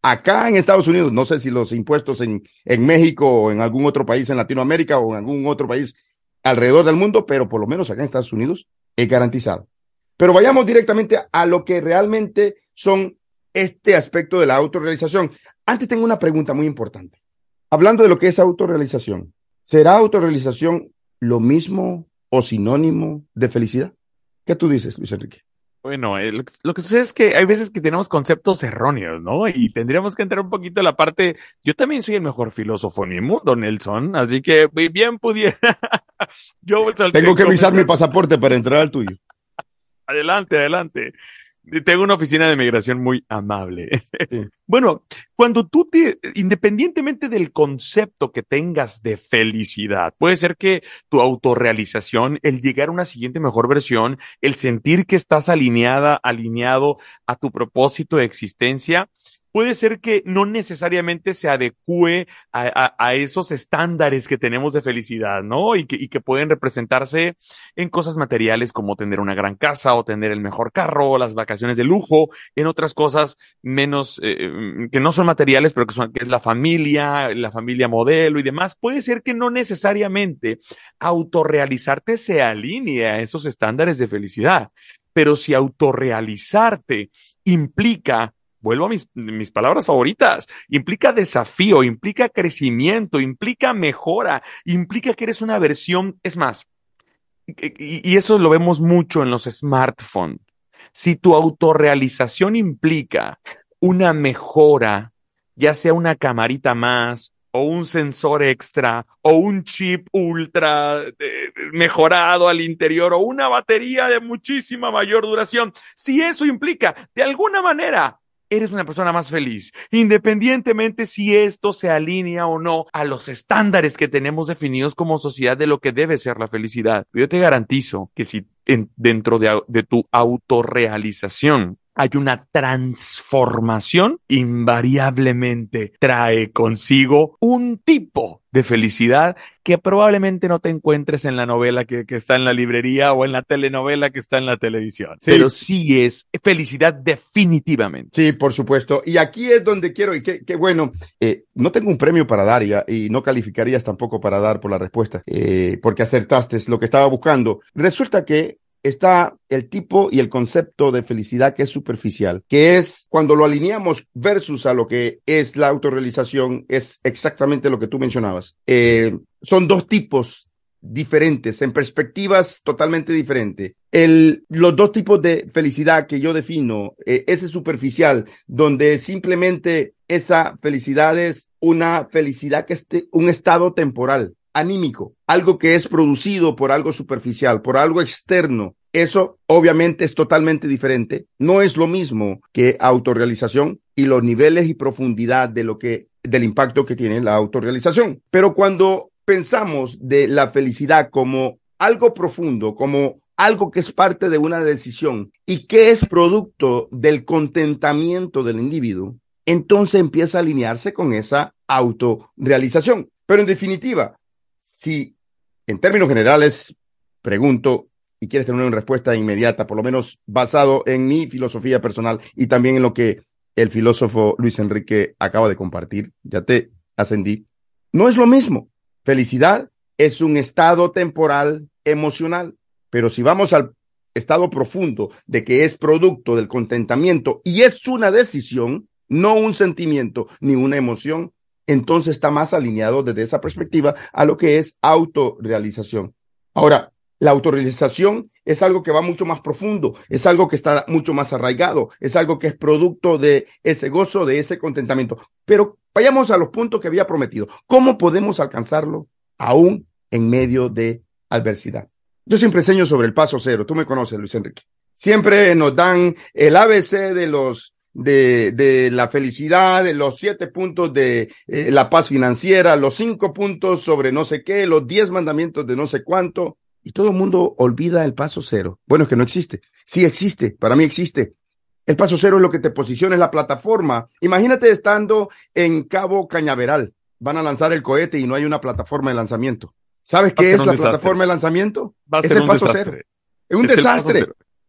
Acá en Estados Unidos, no sé si los impuestos en, en México o en algún otro país en Latinoamérica o en algún otro país alrededor del mundo, pero por lo menos acá en Estados Unidos es garantizado. Pero vayamos directamente a lo que realmente son este aspecto de la autorrealización. Antes tengo una pregunta muy importante. Hablando de lo que es autorrealización, ¿será autorrealización lo mismo o sinónimo de felicidad? ¿Qué tú dices, Luis Enrique? Bueno, eh, lo, que sucede es que hay veces que tenemos conceptos erróneos, ¿no? Y tendríamos que entrar un poquito a la parte. Yo también soy el mejor filósofo en mi mundo, Nelson, así que bien pudiera. Yo tengo que avisar mi pasaporte para entrar al tuyo. Adelante, adelante. Tengo una oficina de migración muy amable. bueno, cuando tú te, independientemente del concepto que tengas de felicidad, puede ser que tu autorrealización, el llegar a una siguiente mejor versión, el sentir que estás alineada, alineado a tu propósito de existencia, puede ser que no necesariamente se adecue a, esos estándares que tenemos de felicidad, ¿no? Y que, pueden representarse en cosas materiales como tener una gran casa o tener el mejor carro, las vacaciones de lujo, en otras cosas menos, eh, mm, que no son materiales, pero que, son, que es la familia, la familia modelo y demás. Puede ser que no necesariamente autorrealizarte se alinee a esos estándares de felicidad, pero si autorrealizarte implica vuelvo a mis, palabras favoritas, implica desafío, implica crecimiento, implica mejora, implica que eres una versión, es más, y, y eso lo vemos mucho en los smartphones. Si tu autorrealización implica una mejora, ya sea una camarita más, o un sensor extra, o un chip ultra eh, mejorado al interior, o una batería de muchísima mayor duración, si eso implica de alguna manera eres una persona más feliz, independientemente si esto se alinea o no a los estándares que tenemos definidos como sociedad de lo que debe ser la felicidad. Yo te garantizo que si dentro de, de tu autorrealización hay una transformación, invariablemente trae consigo un tipo de felicidad que probablemente no te encuentres en la novela que, está en la librería o en la telenovela que está en la televisión. Pero sí es felicidad definitivamente. Sí, por supuesto. Y aquí es donde quiero, y qué bueno, eh, no tengo un premio para dar y, no calificarías tampoco para dar por la respuesta, eh, porque acertaste lo que estaba buscando. Resulta que está el tipo y el concepto de felicidad que es superficial, que es cuando lo alineamos versus a lo que es la autorrealización, es exactamente lo que tú mencionabas. Eh, son dos tipos diferentes, en perspectivas totalmente diferentes. El, los dos tipos de felicidad que yo defino, eh, ese superficial, donde simplemente esa felicidad es una felicidad que es un estado temporal anímico, algo que es producido por algo superficial, por algo externo. Eso obviamente es totalmente diferente. No es lo mismo que autorrealización y los niveles y profundidad de lo que, del impacto que tiene la autorrealización. Pero cuando pensamos de la felicidad como algo profundo, como algo que es parte de una decisión y que es producto del contentamiento del individuo, entonces empieza a alinearse con esa autorrealización. Pero en definitiva, si en términos generales pregunto y quieres tener una respuesta inmediata, por lo menos basado en mi filosofía personal y también en lo que el filósofo Luis Enrique acaba de compartir, ya te ascendí, no es lo mismo. Felicidad es un estado temporal emocional, pero si vamos al estado profundo de que es producto del contentamiento y es una decisión, no un sentimiento ni una emoción, entonces está más alineado desde esa perspectiva a lo que es autorrealización. Ahora, la autorrealización es algo que va mucho más profundo, es algo que está mucho más arraigado, es algo que es producto de ese gozo, de ese contentamiento. Pero vayamos a los puntos que había prometido. ¿Cómo podemos alcanzarlo aún en medio de adversidad? Yo siempre enseño sobre el paso cero. Tú me conoces, Luis Enrique. Siempre nos dan el ABC de los de, de la felicidad, de los siete puntos de eh, la paz financiera, los cinco puntos sobre no sé qué, los diez mandamientos de no sé cuánto, y todo el mundo olvida el paso cero. Bueno, es que no existe. Sí existe, para mí existe. El paso cero es lo que te posiciona en la plataforma. Imagínate estando en Cabo Cañaveral. Van a lanzar el cohete y no hay una plataforma de lanzamiento. ¿Sabes qué es la plataforma de lanzamiento? es el paso cero. Es un desastre.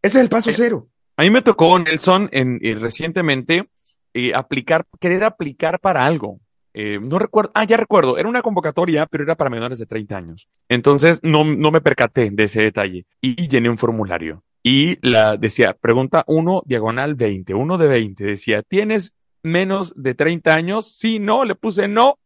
Ese es el paso eh, cero. A mí me tocó, Nelson, en, eh, recientemente eh, aplicar, querer aplicar para algo. Eh, no recuerdo, ah, ya recuerdo, era una convocatoria, pero era para menores de 30 años. Entonces no, no me percaté de ese detalle y llené un formulario. Y la decía, pregunta 1, diagonal 20, 1 de 20. Decía, ¿tienes menos de 30 años? Sí, no, le puse no.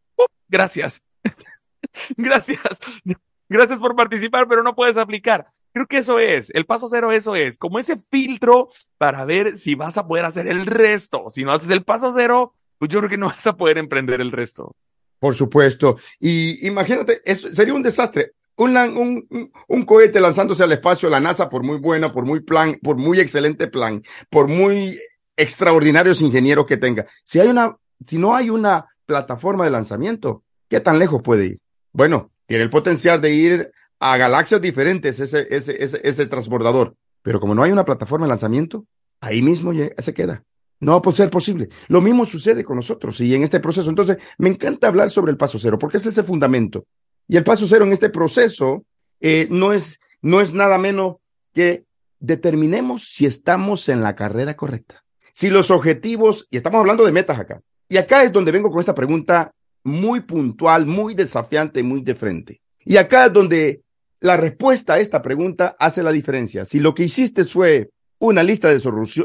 gracias. gracias. gracias por participar, pero no puedes aplicar. Creo que eso es, el paso cero, eso es, como ese filtro para ver si vas a poder hacer el resto. Si no haces el paso cero, pues yo creo que no vas a poder emprender el resto. Por supuesto. Y imagínate, eso sería un desastre. Un, un, un, cohete lanzándose al espacio, la NASA, por muy buena, por muy plan, por muy excelente plan, por muy extraordinarios ingenieros que tenga. Si hay una, si no hay una plataforma de lanzamiento, ¿qué tan lejos puede ir? Bueno, tiene el potencial de ir a galaxias diferentes ese, ese, ese, ese transbordador. Pero como no hay una plataforma de lanzamiento, ahí mismo se queda. No va a ser posible. Lo mismo sucede con nosotros y en este proceso. Entonces, me encanta hablar sobre el paso cero, porque es ese fundamento. Y el paso cero en este proceso eh, no, es, no es nada menos que determinemos si estamos en la carrera correcta. Si los objetivos, y estamos hablando de metas acá, y acá es donde vengo con esta pregunta muy puntual, muy desafiante, muy de frente. Y acá es donde la respuesta a esta pregunta hace la diferencia. Si lo que hiciste fue una lista de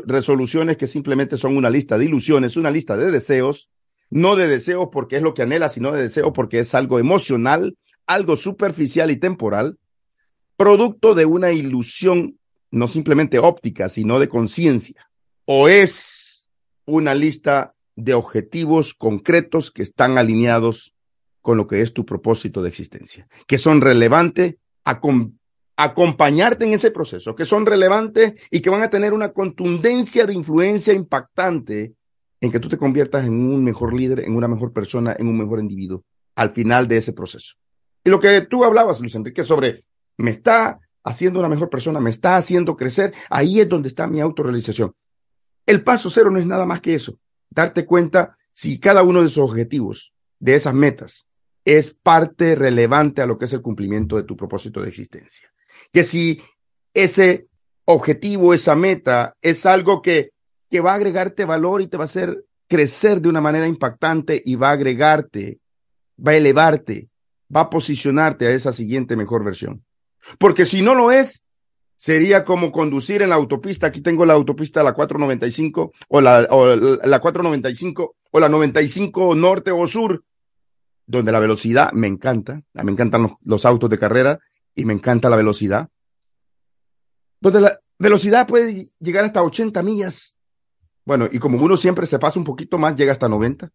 resoluciones que simplemente son una lista de ilusiones, una lista de deseos, no de deseos porque es lo que anhela, sino de deseos porque es algo emocional, algo superficial y temporal, producto de una ilusión no simplemente óptica, sino de conciencia. O es una lista de objetivos concretos que están alineados con lo que es tu propósito de existencia, que son relevantes acompañarte en ese proceso, que son relevantes y que van a tener una contundencia de influencia impactante en que tú te conviertas en un mejor líder, en una mejor persona, en un mejor individuo al final de ese proceso. Y lo que tú hablabas, Luis Enrique, sobre me está haciendo una mejor persona, me está haciendo crecer, ahí es donde está mi autorrealización. El paso cero no es nada más que eso, darte cuenta si cada uno de esos objetivos, de esas metas, es parte relevante a lo que es el cumplimiento de tu propósito de existencia. Que si ese objetivo, esa meta, es algo que, que va a agregarte valor y te va a hacer crecer de una manera impactante y va a agregarte, va a elevarte, va a posicionarte a esa siguiente mejor versión. Porque si no lo es, sería como conducir en la autopista. Aquí tengo la autopista la 495 o la, o la 495 o la 95 norte o sur donde la velocidad me encanta, me encantan los, autos de carrera y me encanta la velocidad, donde la velocidad puede llegar hasta 80 millas. Bueno, y como uno siempre se pasa un poquito más, llega hasta 90.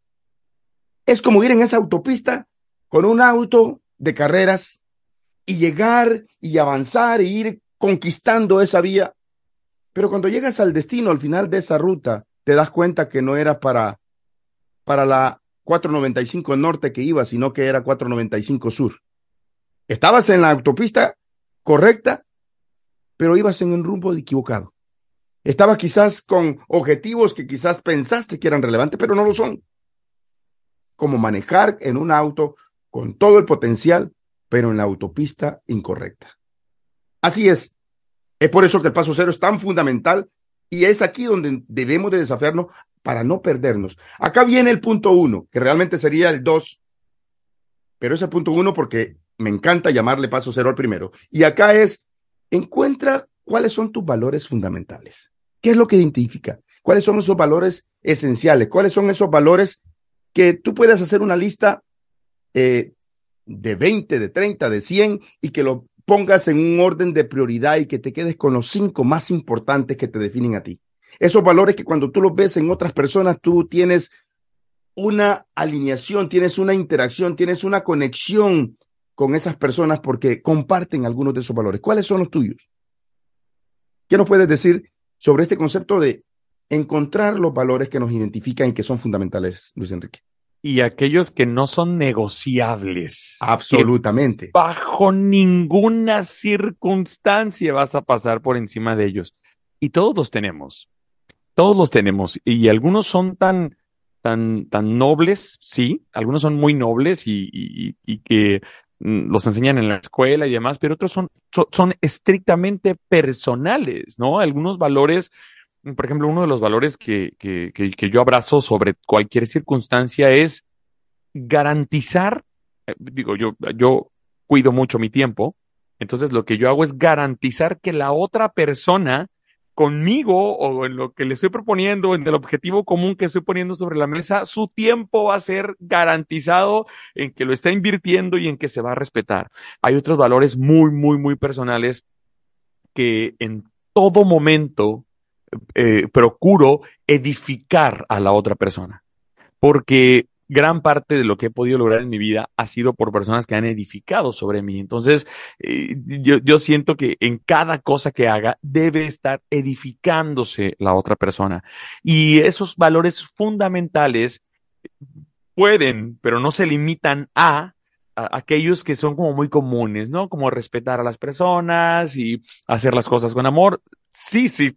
Es como ir en esa autopista con un auto de carreras y llegar y avanzar e ir conquistando esa vía. Pero cuando llegas al destino, al final de esa ruta, te das cuenta que no era para, para la 495 norte que iba, sino que era 495 sur. Estabas en la autopista correcta, pero ibas en un rumbo equivocado. Estabas quizás con objetivos que quizás pensaste que eran relevantes, pero no lo son. Como manejar en un auto con todo el potencial, pero en la autopista incorrecta. Así es. Es por eso que el paso cero es tan fundamental y es aquí donde debemos de desafiarnos para no perdernos. Acá viene el punto uno, que realmente sería el dos, pero es el punto uno porque me encanta llamarle paso cero al primero. Y acá es, encuentra cuáles son tus valores fundamentales. ¿Qué es lo que identifica? ¿Cuáles son esos valores esenciales? ¿Cuáles son esos valores que tú puedes hacer una lista eh, de 20, de 30, de 100 y que lo pongas en un orden de prioridad y que te quedes con los cinco más importantes que te definen a ti? Esos valores que cuando tú los ves en otras personas, tú tienes una alineación, tienes una interacción, tienes una conexión con esas personas porque comparten algunos de esos valores. ¿Cuáles son los tuyos? ¿Qué nos puedes decir sobre este concepto de encontrar los valores que nos identifican y que son fundamentales, Luis Enrique? Y aquellos que no son negociables. Absolutamente. Bajo ninguna circunstancia vas a pasar por encima de ellos. Y todos los tenemos. Todos los tenemos y algunos son tan, tan, tan nobles, sí, algunos son muy nobles y, y, y que mm, los enseñan en la escuela y demás, pero otros son, son, estrictamente personales, ¿no? Algunos valores, por ejemplo, uno de los valores que, que, que, que yo abrazo sobre cualquier circunstancia es garantizar, eh, digo, yo, yo cuido mucho mi tiempo, entonces lo que yo hago es garantizar que la otra persona conmigo o en lo que le estoy proponiendo, en el objetivo común que estoy poniendo sobre la mesa, su tiempo va a ser garantizado en que lo está invirtiendo y en que se va a respetar. Hay otros valores muy, muy, muy personales que en todo momento eh, procuro edificar a la otra persona. Porque gran parte de lo que he podido lograr en mi vida ha sido por personas que han edificado sobre mí. Entonces, eh, yo, yo, siento que en cada cosa que haga debe estar edificándose la otra persona. Y esos valores fundamentales pueden, pero no se limitan a aquellos que son como muy comunes, ¿no? Como respetar a las personas y hacer las cosas con amor. Sí, sí,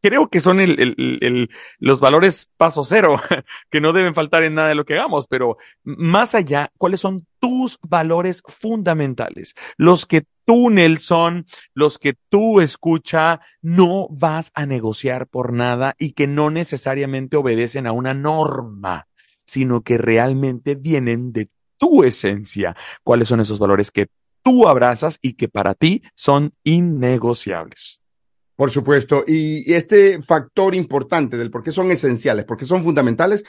creo que son el, el, el, los valores paso cero, que no deben faltar en nada de lo que hagamos, pero más allá, ¿cuáles son tus valores fundamentales? Los que tú, Nelson, los que tú escucha, no vas a negociar por nada y que no necesariamente obedecen a una norma, sino que realmente vienen de tu esencia. ¿Cuáles son esos valores que tú abrazas y que para ti son innegociables? Por supuesto. Y este factor importante del por qué son esenciales, por qué son fundamentales,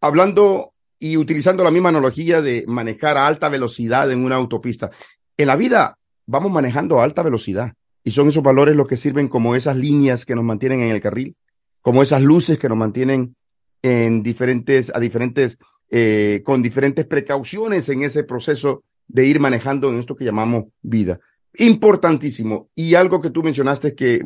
hablando y utilizando la misma analogía de manejar a alta velocidad en una autopista. En la vida vamos manejando a alta velocidad y son esos valores los que sirven como esas líneas que nos mantienen en el carril, como esas luces que nos mantienen en diferentes, a diferentes, eh, con diferentes precauciones en ese proceso de ir manejando en esto que llamamos vida. Importantísimo. Y algo que tú mencionaste que,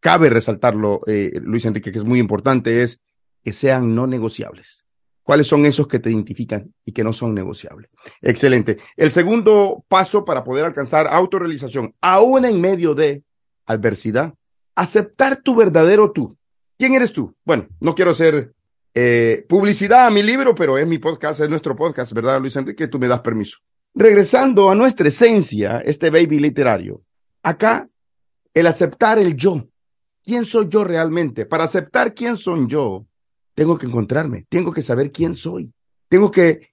cabe resaltarlo, eh, Luis Enrique, que es muy importante, es que sean no negociables. ¿Cuáles son esos que te identifican y que no son negociables? Excelente. El segundo paso para poder alcanzar autorrealización, aún en medio de adversidad, aceptar tu verdadero tú. ¿Quién eres tú? Bueno, no quiero hacer eh, publicidad a mi libro, pero es mi podcast, es nuestro podcast, ¿verdad, Luis Enrique? Tú me das permiso. Regresando a nuestra esencia, este baby literario, acá el aceptar el yo. ¿Quién soy yo realmente? Para aceptar quién soy yo, tengo que encontrarme, tengo que saber quién soy. Tengo que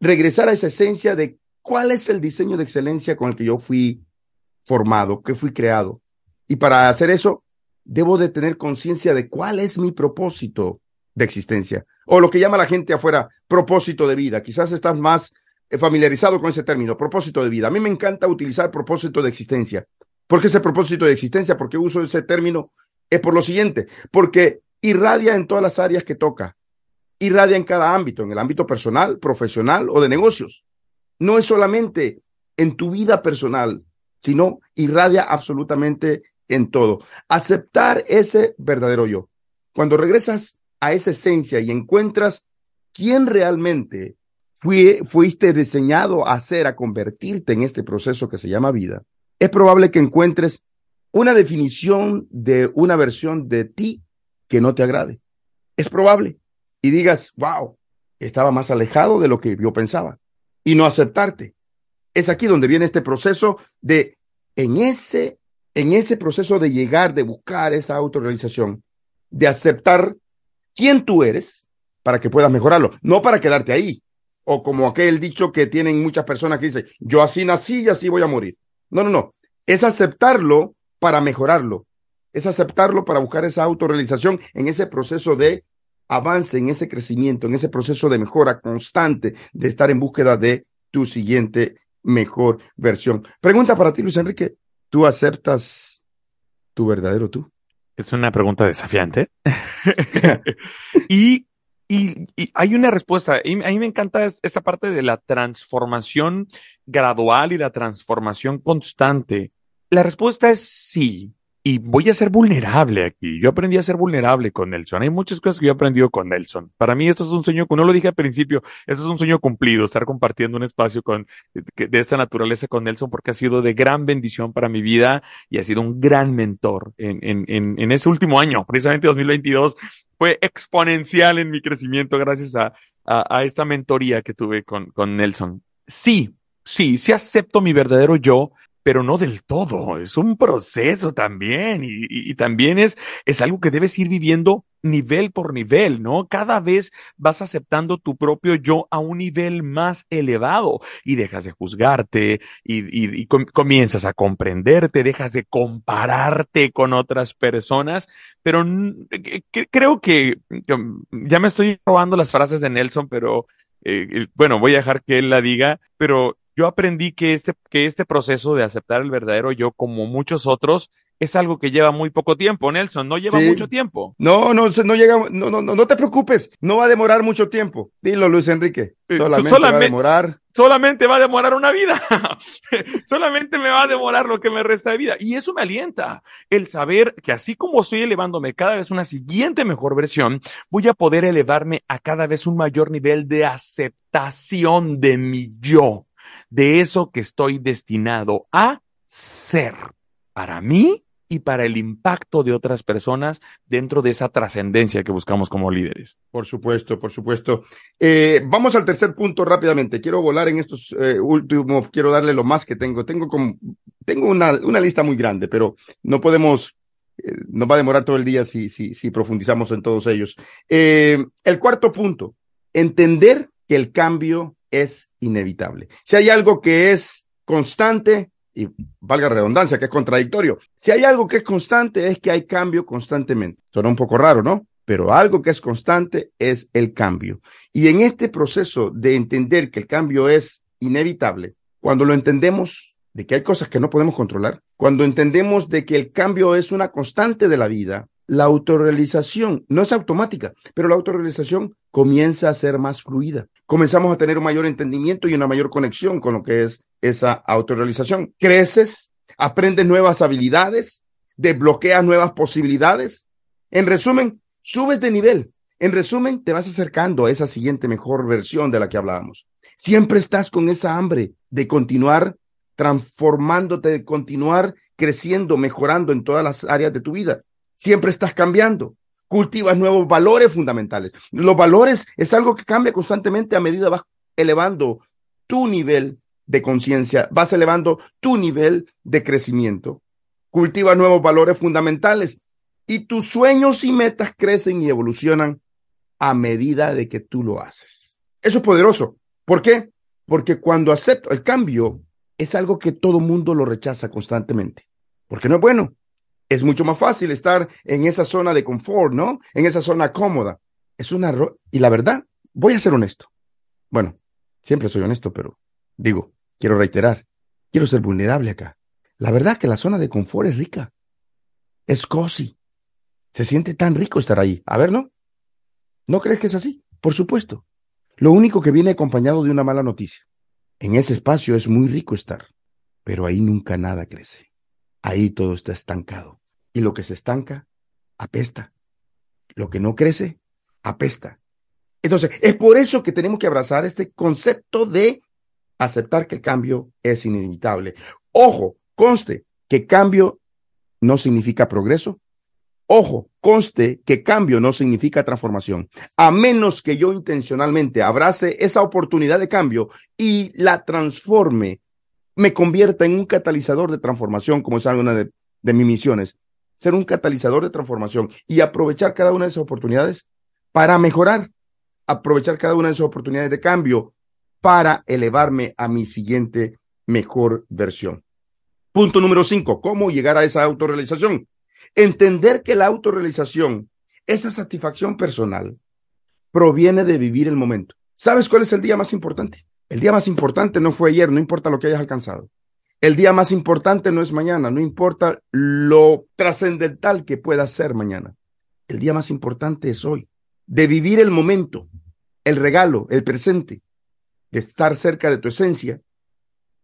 regresar a esa esencia de cuál es el diseño de excelencia con el que yo fui formado, que fui creado. Y para hacer eso, debo de tener conciencia de cuál es mi propósito de existencia. O lo que llama la gente afuera, propósito de vida. Quizás estás más familiarizado con ese término, propósito de vida. A mí me encanta utilizar propósito de existencia. ¿Por qué ese propósito de existencia? ¿Por qué uso ese término? Es por lo siguiente, porque irradia en todas las áreas que toca, irradia en cada ámbito, en el ámbito personal, profesional o de negocios. No es solamente en tu vida personal, sino irradia absolutamente en todo. Aceptar ese verdadero yo. Cuando regresas a esa esencia y encuentras quién realmente fuiste diseñado a hacer, a convertirte en este proceso que se llama vida, es probable que encuentres una definición de una versión de ti que no te agrade. Es probable. Y digas, wow, estaba más alejado de lo que yo pensaba. Y no aceptarte. Es aquí donde viene este proceso de, en ese, en ese proceso de llegar, de buscar esa autorrealización, de aceptar quién tú eres para que puedas mejorarlo, no para quedarte ahí, o como aquel dicho que tienen muchas personas que dicen, yo así nací y así voy a morir. No, no, no. Es aceptarlo para mejorarlo. Es aceptarlo para buscar esa autorrealización en ese proceso de avance, en ese crecimiento, en ese proceso de mejora constante, de estar en búsqueda de tu siguiente mejor versión. Pregunta para ti, Luis Enrique. ¿Tú aceptas tu verdadero tú? Es una pregunta desafiante. y y, hay una respuesta. Y a mí me encanta esa parte de la transformación gradual y la transformación constante. La respuesta es sí. Y voy a ser vulnerable aquí. Yo aprendí a ser vulnerable con Nelson. Hay muchas cosas que yo he aprendido con Nelson. Para mí esto es un sueño, no lo dije al principio, esto es un sueño cumplido, estar compartiendo un espacio con, de esta naturaleza con Nelson porque ha sido de gran bendición para mi vida y ha sido un gran mentor en, en, en, en ese último año, precisamente 2022. Fue exponencial en mi crecimiento gracias a, a, a esta mentoría que tuve con, con Nelson. Sí, sí, sí acepto mi verdadero yo, pero no del todo. Es un proceso también y, también es, es algo que debes ir viviendo nivel por nivel, ¿no? Cada vez vas aceptando tu propio yo a un nivel más elevado y dejas de juzgarte y, comienzas a comprenderte, dejas de compararte con otras personas, pero creo que, ya me estoy robando las frases de Nelson, pero eh, bueno, voy a dejar que él la diga, pero yo aprendí que este, que este proceso de aceptar el verdadero yo, como muchos otros, es algo que lleva muy poco tiempo, Nelson, no lleva mucho tiempo. No, no, no llega, no, no, no, te preocupes, no va a demorar mucho tiempo. Dilo, Luis Enrique. Eh, solamente, va a demorar. Solamente va a demorar una vida. solamente me va a demorar lo que me resta de vida. Y eso me alienta. El saber que así como estoy elevándome cada vez una siguiente mejor versión, voy a poder elevarme a cada vez un mayor nivel de aceptación de mi yo, de eso que estoy destinado a ser para mí y para el impacto de otras personas dentro de esa trascendencia que buscamos como líderes. Por supuesto, por supuesto. Eh, vamos al tercer punto rápidamente. Quiero volar en estos eh, últimos, quiero darle lo más que tengo. Tengo como, tengo una, una lista muy grande, pero no podemos, eh, nos va a demorar todo el día si, si, si profundizamos en todos ellos. el cuarto punto, entender que el cambio es inevitable. Si hay algo que es constante, y valga redundancia, que es contradictorio. Si hay algo que es constante es que hay cambio constantemente. Suena un poco raro, ¿no? Pero algo que es constante es el cambio. Y en este proceso de entender que el cambio es inevitable, cuando lo entendemos de que hay cosas que no podemos controlar, cuando entendemos de que el cambio es una constante de la vida, la autorrealización no es automática, pero la autorrealización comienza a ser más fluida. Comenzamos a tener un mayor entendimiento y una mayor conexión con lo que es esa autorrealización. Creces, aprendes nuevas habilidades, desbloqueas nuevas posibilidades. En resumen, subes de nivel. En resumen, te vas acercando a esa siguiente mejor versión de la que hablábamos. Siempre estás con esa hambre de continuar transformándote, de continuar creciendo, mejorando en todas las áreas de tu vida. Siempre estás cambiando. Cultivas nuevos valores fundamentales. Los valores es algo que cambia constantemente a medida vas elevando tu nivel de conciencia, vas elevando tu nivel de crecimiento. Cultivas nuevos valores fundamentales y tus sueños y metas crecen y evolucionan a medida de que tú lo haces. Eso es poderoso. ¿Por qué? Porque cuando acepto el cambio es algo que todo mundo lo rechaza constantemente, porque no es bueno. Es mucho más fácil estar en esa zona de confort, ¿no? En esa zona cómoda. Es una... Y la verdad, voy a ser honesto. Bueno, siempre soy honesto, pero digo, quiero reiterar, quiero ser vulnerable acá. La verdad que la zona de confort es rica. Es cozy. Se siente tan rico estar ahí. A ver, ¿no? ¿No crees que es así? Por supuesto. Lo único que viene acompañado de una mala noticia. En ese espacio es muy rico estar, pero ahí nunca nada crece ahí todo está estancado. Y lo que se estanca, apesta. Lo que no crece, apesta. Entonces, es por eso que tenemos que abrazar este concepto de aceptar que el cambio es inevitable. Ojo, conste que cambio no significa progreso. Ojo, conste que cambio no significa transformación, a menos que yo intencionalmente abrace esa oportunidad de cambio y la transforme me convierta en un catalizador de transformación, como es alguna de, de mis misiones, ser un catalizador de transformación y aprovechar cada una de esas oportunidades para mejorar, aprovechar cada una de esas oportunidades de cambio para elevarme a mi siguiente mejor versión. Punto número cinco, ¿cómo llegar a esa autorrealización? Entender que la autorrealización, esa satisfacción personal, proviene de vivir el momento. ¿Sabes cuál es el día más importante? El día más importante no fue ayer, no importa lo que hayas alcanzado. El día más importante no es mañana, no importa lo trascendental que pueda ser mañana. El día más importante es hoy, de vivir el momento, el regalo, el presente, de estar cerca de tu esencia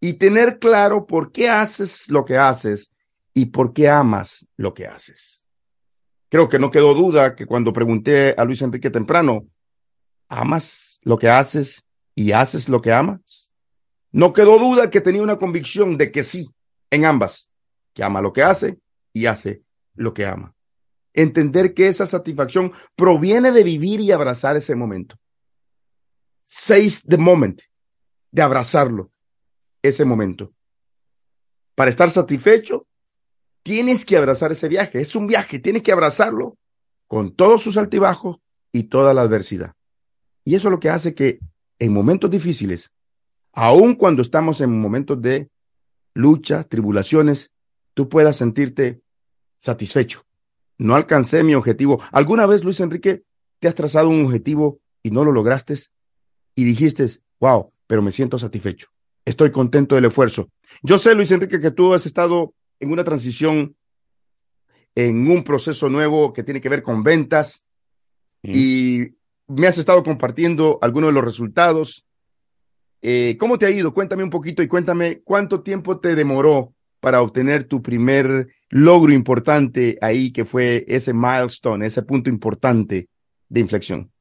y tener claro por qué haces lo que haces y por qué amas lo que haces. Creo que no quedó duda que cuando pregunté a Luis Enrique temprano, ¿amas lo que haces y haces lo que amas? No quedó duda que tenía una convicción de que sí, en ambas, que ama lo que hace y hace lo que ama. Entender que esa satisfacción proviene de vivir y abrazar ese momento. Seis the moment, de abrazarlo, ese momento. Para estar satisfecho, tienes que abrazar ese viaje. Es un viaje, tienes que abrazarlo con todos sus altibajos y toda la adversidad. Y eso es lo que hace que en momentos difíciles, aun cuando estamos en momentos de lucha, tribulaciones, tú puedas sentirte satisfecho. No alcancé mi objetivo. ¿Alguna vez, Luis Enrique, te has trazado un objetivo y no lo lograste? Y dijiste, wow, pero me siento satisfecho. Estoy contento del esfuerzo. Yo sé, Luis Enrique, que tú has estado en una transición, en un proceso nuevo que tiene que ver con ventas y me has estado compartiendo algunos de los resultados. Eh, ¿Cómo te ha ido? Cuéntame un poquito y cuéntame cuánto tiempo te demoró para obtener tu primer logro importante ahí, que fue ese milestone, ese punto importante de inflexión.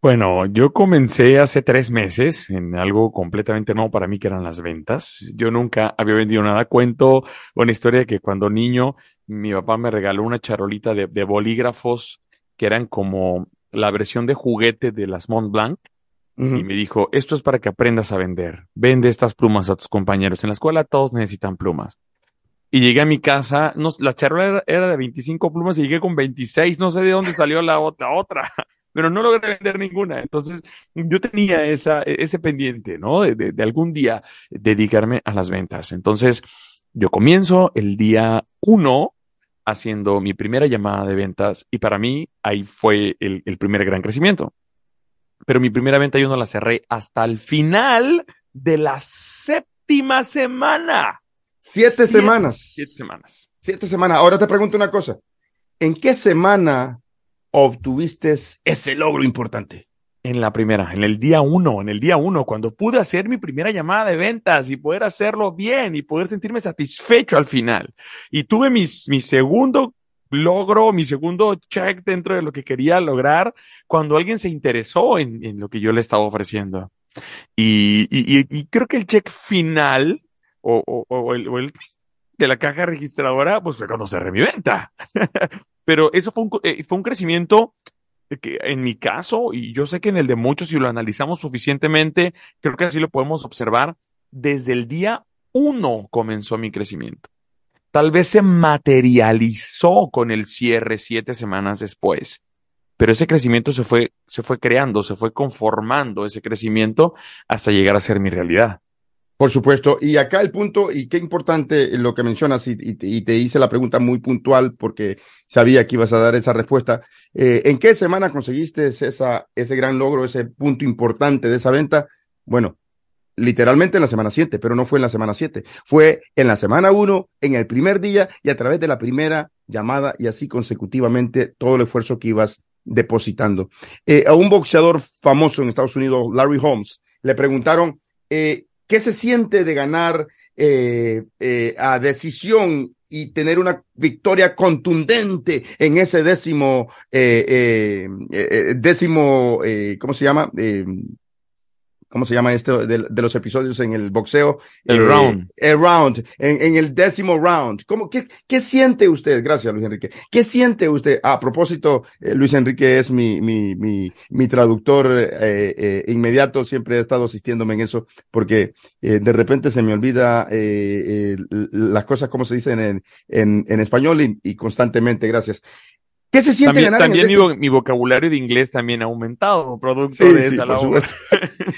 Bueno, yo comencé hace tres meses en algo completamente nuevo para mí, que eran las ventas. Yo nunca había vendido nada. Cuento una historia de que cuando niño, mi papá me regaló una charolita de, bolígrafos que eran como la versión de juguete de las Mont Blanc. Y me dijo, esto es para que aprendas a vender. Vende estas plumas a tus compañeros. En la escuela todos necesitan plumas. Y llegué a mi casa, no, la charola era, de 25 plumas y llegué con 26. No sé de dónde salió la otra. otra pero no logré vender ninguna. Entonces, yo tenía esa, ese pendiente, ¿no? De, algún día dedicarme a las ventas. Entonces, yo comienzo el día uno haciendo mi primera llamada de ventas y para mí ahí fue el, primer gran crecimiento. Pero mi primera venta yo no la cerré hasta el final de la séptima semana. Siete, semanas. Siete semanas. Siete semanas. Ahora te pregunto una cosa. ¿En qué semana obtuviste ese logro importante? En la primera, en el día uno, en el día uno, cuando pude hacer mi primera llamada de ventas y poder hacerlo bien y poder sentirme satisfecho al final. Y tuve mis, mi segundo logro, mi segundo check dentro de lo que quería lograr cuando alguien se interesó en, en lo que yo le estaba ofreciendo. Y, y, y, creo que el check final o, o, o, el, o el de la caja registradora, pues fue cuando cerré mi venta. Pero eso fue un, eh, fue un crecimiento en mi caso, y yo sé que en el de muchos, si lo analizamos suficientemente, creo que así lo podemos observar, desde el día uno comenzó mi crecimiento. Tal vez se materializó con el cierre siete semanas después, pero ese crecimiento se fue, se fue creando, se fue conformando ese crecimiento hasta llegar a ser mi realidad. Por supuesto. Y acá el punto, y qué importante lo que mencionas, y, te hice la pregunta muy puntual porque sabía que ibas a dar esa respuesta. Eh, ¿En qué semana conseguiste esa, ese gran logro, ese punto importante de esa venta? Bueno, literalmente en la semana 7, pero no fue en la semana 7. Fue en la semana 1, en el primer día y a través de la primera llamada y así consecutivamente todo el esfuerzo que ibas depositando. Eh, a un boxeador famoso en Estados Unidos, Larry Holmes, le preguntaron, eh, ¿Qué se siente de ganar eh, eh, a decisión y tener una victoria contundente en ese décimo, eh, décimo, ¿cómo se llama? ¿Cómo se llama esto de, los episodios en el boxeo? El round. El round, en, el décimo round. ¿Cómo, qué, qué siente usted? Gracias, Luis Enrique. ¿Qué siente usted? a propósito, eh, Luis Enrique es mi, mi, mi, mi traductor eh, eh, inmediato, siempre ha estado asistiéndome en eso, porque de repente se me olvida las cosas como se dicen en, en, en español y, y constantemente, gracias. ¿Qué se siente también, ganar También mi, vocabulario de inglés también ha aumentado, producto de esa por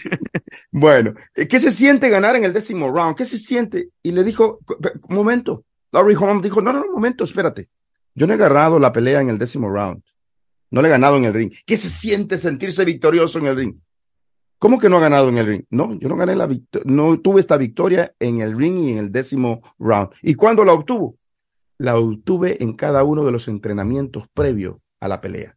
bueno, ¿qué se siente ganar en el décimo round? ¿Qué se siente? Y le dijo, un momento, Larry Holmes dijo, no, no, un momento, espérate. Yo no he agarrado la pelea en el décimo round. No le he ganado en el ring. ¿Qué se siente sentirse victorioso en el ring? ¿Cómo que no ha ganado en el ring? No, yo no gané la no tuve esta victoria en el ring y en el décimo round. ¿Y cuándo la obtuvo? La obtuve en cada uno de los entrenamientos previos a la pelea.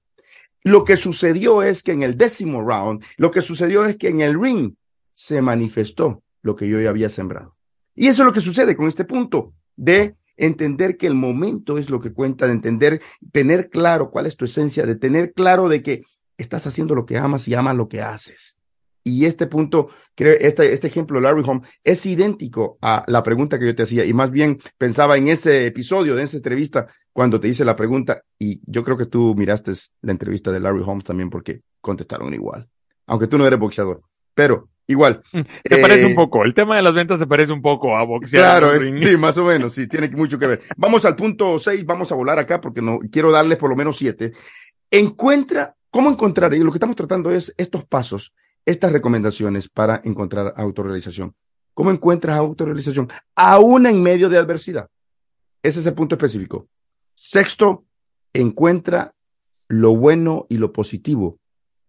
Lo que sucedió es que en el décimo round, lo que sucedió es que en el ring se manifestó lo que yo ya había sembrado. Y eso es lo que sucede con este punto de entender que el momento es lo que cuenta, de entender, tener claro cuál es tu esencia, de tener claro de que estás haciendo lo que amas y amas lo que haces. Y este punto, creo, este, este ejemplo, Larry Home, es idéntico a la pregunta que yo te hacía. Y más bien pensaba en ese episodio, de esa entrevista, cuando te hice la pregunta. Y yo creo que tú miraste la entrevista de Larry Holmes también porque contestaron igual. Aunque tú no eres boxeador. Pero igual. Mm, se parece un eh, poco. El tema de las ventas se parece un poco a boxear. Claro, sí, más o menos. Sí, tiene mucho que ver. Vamos al punto seis. Vamos a volar acá porque no quiero darles por lo menos siete. encuentra, ¿cómo encontrar? Y lo que estamos tratando es estos pasos, estas recomendaciones para encontrar autorrealización. ¿Cómo encuentras autorrealización? Aún en medio de adversidad. Ese es el punto específico. Sexto, encuentra lo bueno y lo positivo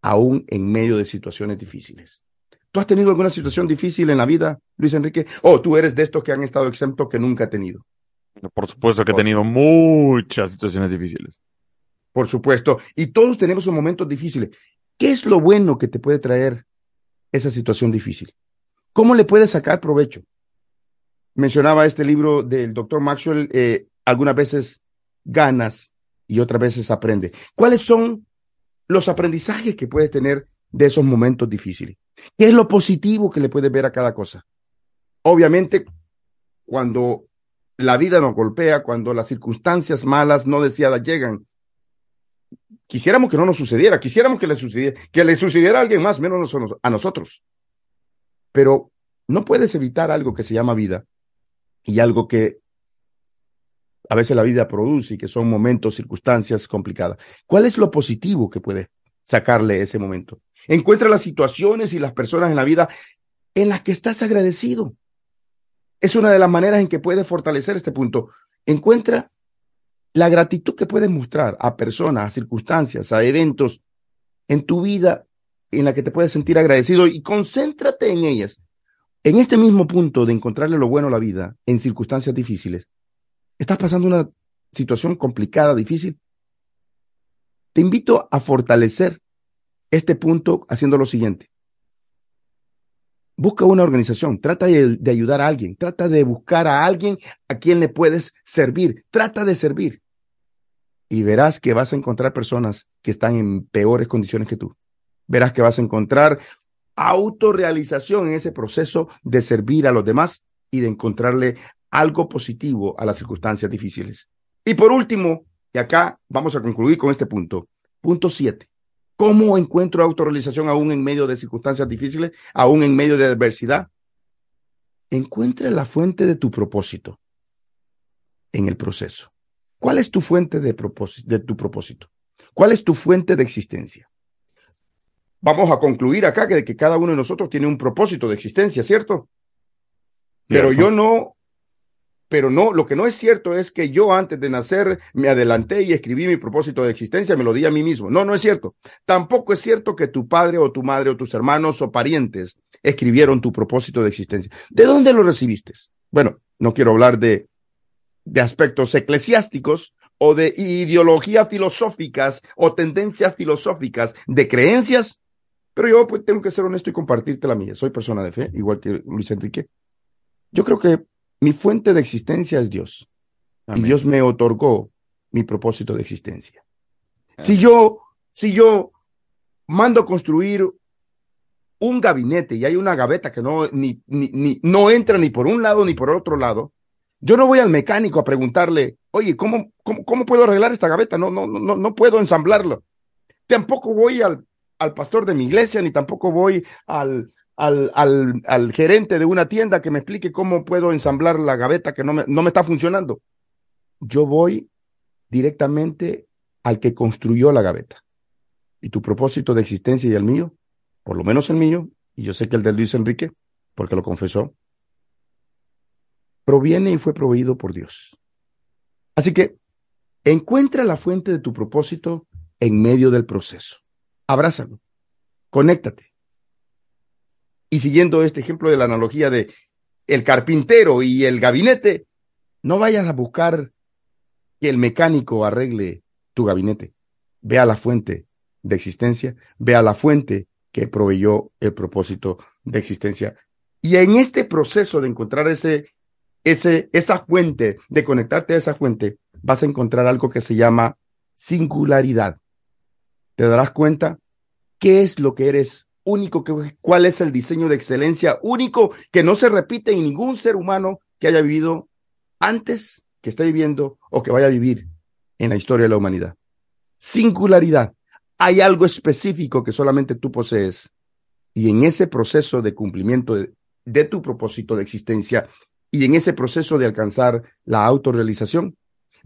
aún en medio de situaciones difíciles. ¿Tú has tenido alguna situación difícil en la vida, Luis Enrique? ¿O tú eres de estos que han estado exentos que nunca he tenido? Por supuesto que he tenido muchas situaciones difíciles. Por supuesto. Y todos tenemos momentos difíciles. ¿Qué es lo bueno que te puede traer esa situación difícil? ¿Cómo le puedes sacar provecho? Mencionaba este libro del doctor Maxwell, eh, algunas veces ganas y otras veces aprende. ¿Cuáles son los aprendizajes que puedes tener de esos momentos difíciles? ¿Qué es lo positivo que le puedes ver a cada cosa? Obviamente, cuando la vida nos golpea, cuando las circunstancias malas no deseadas llegan, quisiéramos que no nos sucediera, quisiéramos que le sucediera, que le sucediera a alguien más, menos a nosotros. Pero no puedes evitar algo que se llama vida y algo que a veces la vida produce y que son momentos, circunstancias complicadas. ¿Cuál es lo positivo que puede sacarle ese momento? Encuentra las situaciones y las personas en la vida en las que estás agradecido. Es una de las maneras en que puedes fortalecer este punto. Encuentra la gratitud que puedes mostrar a personas, a circunstancias, a eventos en tu vida en la que te puedes sentir agradecido y concéntrate en ellas. En este mismo punto de encontrarle lo bueno a la vida en circunstancias difíciles, estás pasando una situación complicada, difícil. Te invito a fortalecer este punto haciendo lo siguiente. Busca una organización, trata de, ayudar a alguien, trata de buscar a alguien a quien le puedes servir, trata de servir. Y verás que vas a encontrar personas que están en peores condiciones que tú. Verás que vas a encontrar autorrealización en ese proceso de servir a los demás y de encontrarle algo positivo a las circunstancias difíciles. Y por último, y acá vamos a concluir con este punto, punto siete. ¿Cómo encuentro autorrealización aún en medio de circunstancias difíciles, aún en medio de adversidad? Encuentra la fuente de tu propósito en el proceso. ¿Cuál es tu fuente de, de tu propósito? ¿Cuál es tu fuente de existencia? Vamos a concluir acá que, que cada uno de nosotros tiene un propósito de existencia, ¿cierto? Pero yo no pero no, lo que no es cierto es que yo antes de nacer me adelanté y escribí mi propósito de existencia, me lo di a mí mismo. No, no es cierto. Tampoco es cierto que tu padre o tu madre o tus hermanos o parientes escribieron tu propósito de existencia. ¿De dónde lo recibiste? Bueno, no quiero hablar de, de aspectos eclesiásticos o de ideologías filosóficas o tendencias filosóficas de creencias, pero yo pues, tengo que ser honesto y compartirte la mía. Soy persona de fe, igual que Luis Enrique. Yo creo que mi fuente de existencia es Dios. Y Dios me otorgó mi propósito de existencia. Si yo, si yo mando construir un gabinete y hay una gaveta que no, ni, ni, no entra ni por un lado ni por otro lado, yo no voy al mecánico a preguntarle, oye, ¿cómo, cómo, cómo puedo arreglar esta gaveta? No, no, no, no puedo ensamblarlo. Tampoco voy al, al pastor de mi iglesia, ni tampoco voy al, al, al, gerente de una tienda que me explique cómo puedo ensamblar la gaveta que no me, no me está funcionando. Yo voy directamente al que construyó la gaveta. Y tu propósito de existencia y el mío, por lo menos el mío, y yo sé que el de Luis Enrique, porque lo confesó, proviene y fue proveído por Dios. Así que encuentra la fuente de tu propósito en medio del proceso. Abrázalo, conéctate, y siguiendo este ejemplo de la analogía de el carpintero y el gabinete, no vayas a buscar que el mecánico arregle tu gabinete. Ve a la fuente de existencia, ve a la fuente que proveyó el propósito de existencia. Y en este proceso de encontrar ese, ese, esa fuente, de conectarte a esa fuente, vas a encontrar algo que se llama singularidad. Te darás cuenta qué es lo que eres único, que, cuál es el diseño de excelencia único que no se repite en ningún ser humano que haya vivido antes, que esté viviendo o que vaya a vivir en la historia de la humanidad. Singularidad. Hay algo específico que solamente tú posees. Y en ese proceso de cumplimiento de, de tu propósito de existencia y en ese proceso de alcanzar la autorrealización,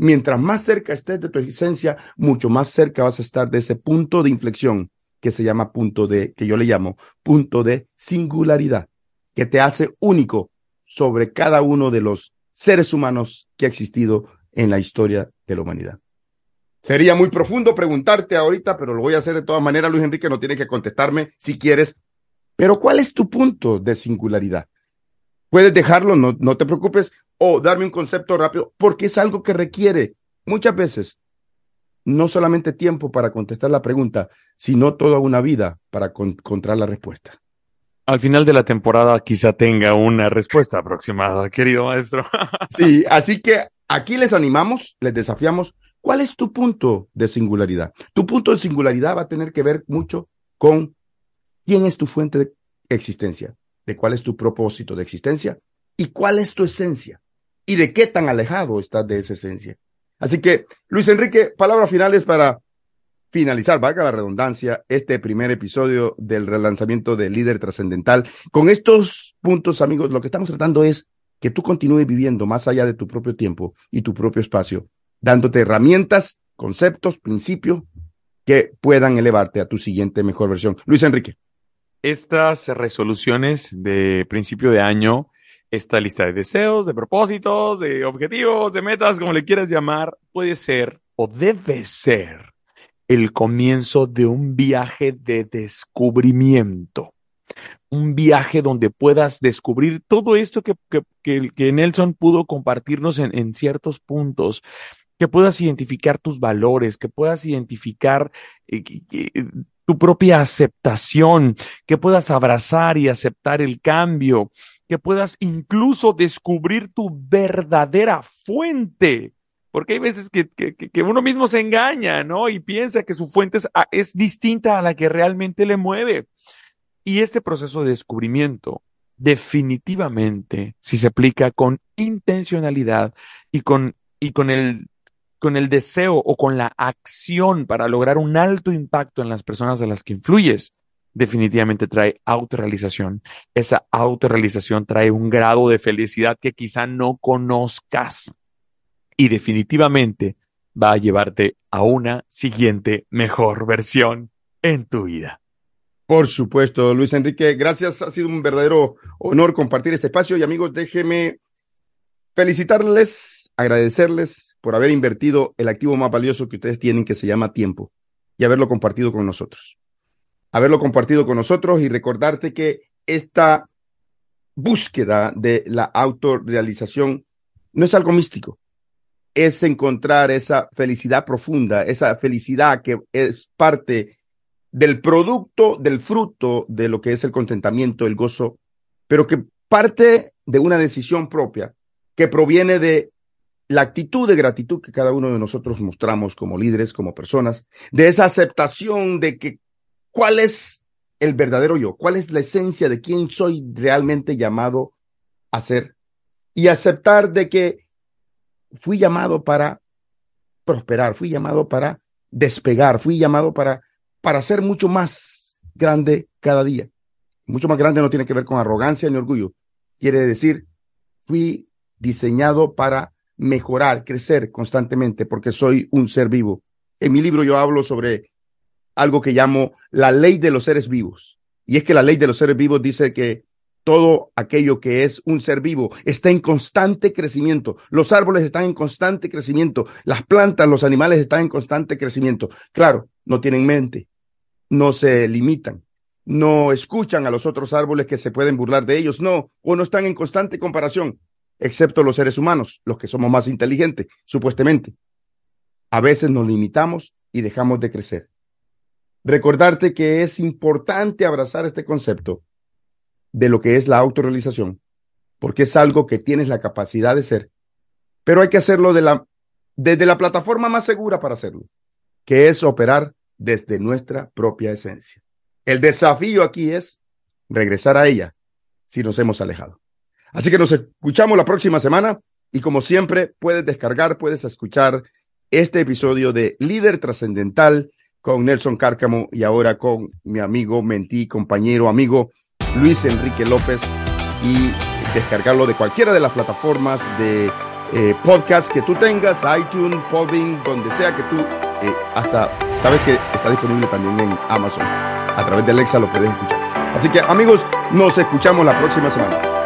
Mientras más cerca estés de tu esencia, mucho más cerca vas a estar de ese punto de inflexión que se llama punto de, que yo le llamo punto de singularidad, que te hace único sobre cada uno de los seres humanos que ha existido en la historia de la humanidad. Sería muy profundo preguntarte ahorita, pero lo voy a hacer de todas maneras, Luis Enrique, no tiene que contestarme si quieres. Pero ¿cuál es tu punto de singularidad? Puedes dejarlo, no, no te preocupes, o darme un concepto rápido, porque es algo que requiere muchas veces no solamente tiempo para contestar la pregunta, sino toda una vida para encontrar la respuesta. Al final de la temporada quizá tenga una respuesta aproximada, querido maestro. sí, así que aquí les animamos, les desafiamos. ¿Cuál es tu punto de singularidad? Tu punto de singularidad va a tener que ver mucho con quién es tu fuente de existencia, de cuál es tu propósito de existencia y cuál es tu esencia y de qué tan alejado estás de esa esencia. Así que, Luis Enrique, palabras finales para finalizar, valga la redundancia, este primer episodio del relanzamiento de Líder Trascendental. Con estos puntos, amigos, lo que estamos tratando es que tú continúes viviendo más allá de tu propio tiempo y tu propio espacio, dándote herramientas, conceptos, principios que puedan elevarte a tu siguiente mejor versión. Luis Enrique. Estas resoluciones de principio de año esta lista de deseos, de propósitos, de objetivos, de metas, como le quieras llamar, puede ser o debe ser el comienzo de un viaje de descubrimiento. Un viaje donde puedas descubrir todo esto que, que, Nelson pudo compartirnos en, en ciertos puntos, que puedas identificar tus valores, que puedas identificar eh, tu propia aceptación, que puedas abrazar y aceptar el cambio, que puedas incluso descubrir tu verdadera fuente. Porque hay veces que, que, uno mismo se engaña, ¿no? Y piensa que su fuente es, es distinta a la que realmente le mueve. Y este proceso de descubrimiento, definitivamente, si se aplica con intencionalidad y con, y con el con el deseo o con la acción para lograr un alto impacto en las personas a las que influyes, definitivamente trae autorrealización. Esa autorrealización trae un grado de felicidad que quizá no conozcas y definitivamente va a llevarte a una siguiente mejor versión en tu vida. Por supuesto, Luis Enrique, gracias. Ha sido un verdadero honor compartir este espacio y amigos, déjenme felicitarles, agradecerles por haber invertido el activo más valioso que ustedes tienen, que se llama tiempo, y haberlo compartido con nosotros. Haberlo compartido con nosotros y recordarte que esta búsqueda de la autorrealización no es algo místico, es encontrar esa felicidad profunda, esa felicidad que es parte del producto, del fruto de lo que es el contentamiento, el gozo, pero que parte de una decisión propia que proviene de la actitud de gratitud que cada uno de nosotros mostramos como líderes, como personas, de esa aceptación de que cuál es el verdadero yo, cuál es la esencia de quién soy realmente llamado a ser y aceptar de que fui llamado para prosperar, fui llamado para despegar, fui llamado para, para ser mucho más grande cada día. Mucho más grande no tiene que ver con arrogancia ni orgullo. Quiere decir, fui diseñado para mejorar, crecer constantemente, porque soy un ser vivo. En mi libro yo hablo sobre algo que llamo la ley de los seres vivos. Y es que la ley de los seres vivos dice que todo aquello que es un ser vivo está en constante crecimiento. Los árboles están en constante crecimiento. Las plantas, los animales están en constante crecimiento. Claro, no tienen mente, no se limitan, no escuchan a los otros árboles que se pueden burlar de ellos, no, o no están en constante comparación, excepto los seres humanos, los que somos más inteligentes, supuestamente. A veces nos limitamos y dejamos de crecer recordarte que es importante abrazar este concepto de lo que es la autorrealización, porque es algo que tienes la capacidad de ser, pero hay que hacerlo de la, desde la plataforma más segura para hacerlo, que es operar desde nuestra propia esencia. El desafío aquí es regresar a ella si nos hemos alejado. Así que nos escuchamos la próxima semana y como siempre puedes descargar, puedes escuchar este episodio de Líder Trascendental con Nelson Cárcamo y ahora con mi amigo, mentí, compañero, amigo Luis Enrique López y descargarlo de cualquiera de las plataformas de eh, podcast que tú tengas, iTunes, Podbean, donde sea que tú, eh, hasta sabes que está disponible también en Amazon. A través de Alexa lo puedes escuchar. Así que amigos, nos escuchamos la próxima semana.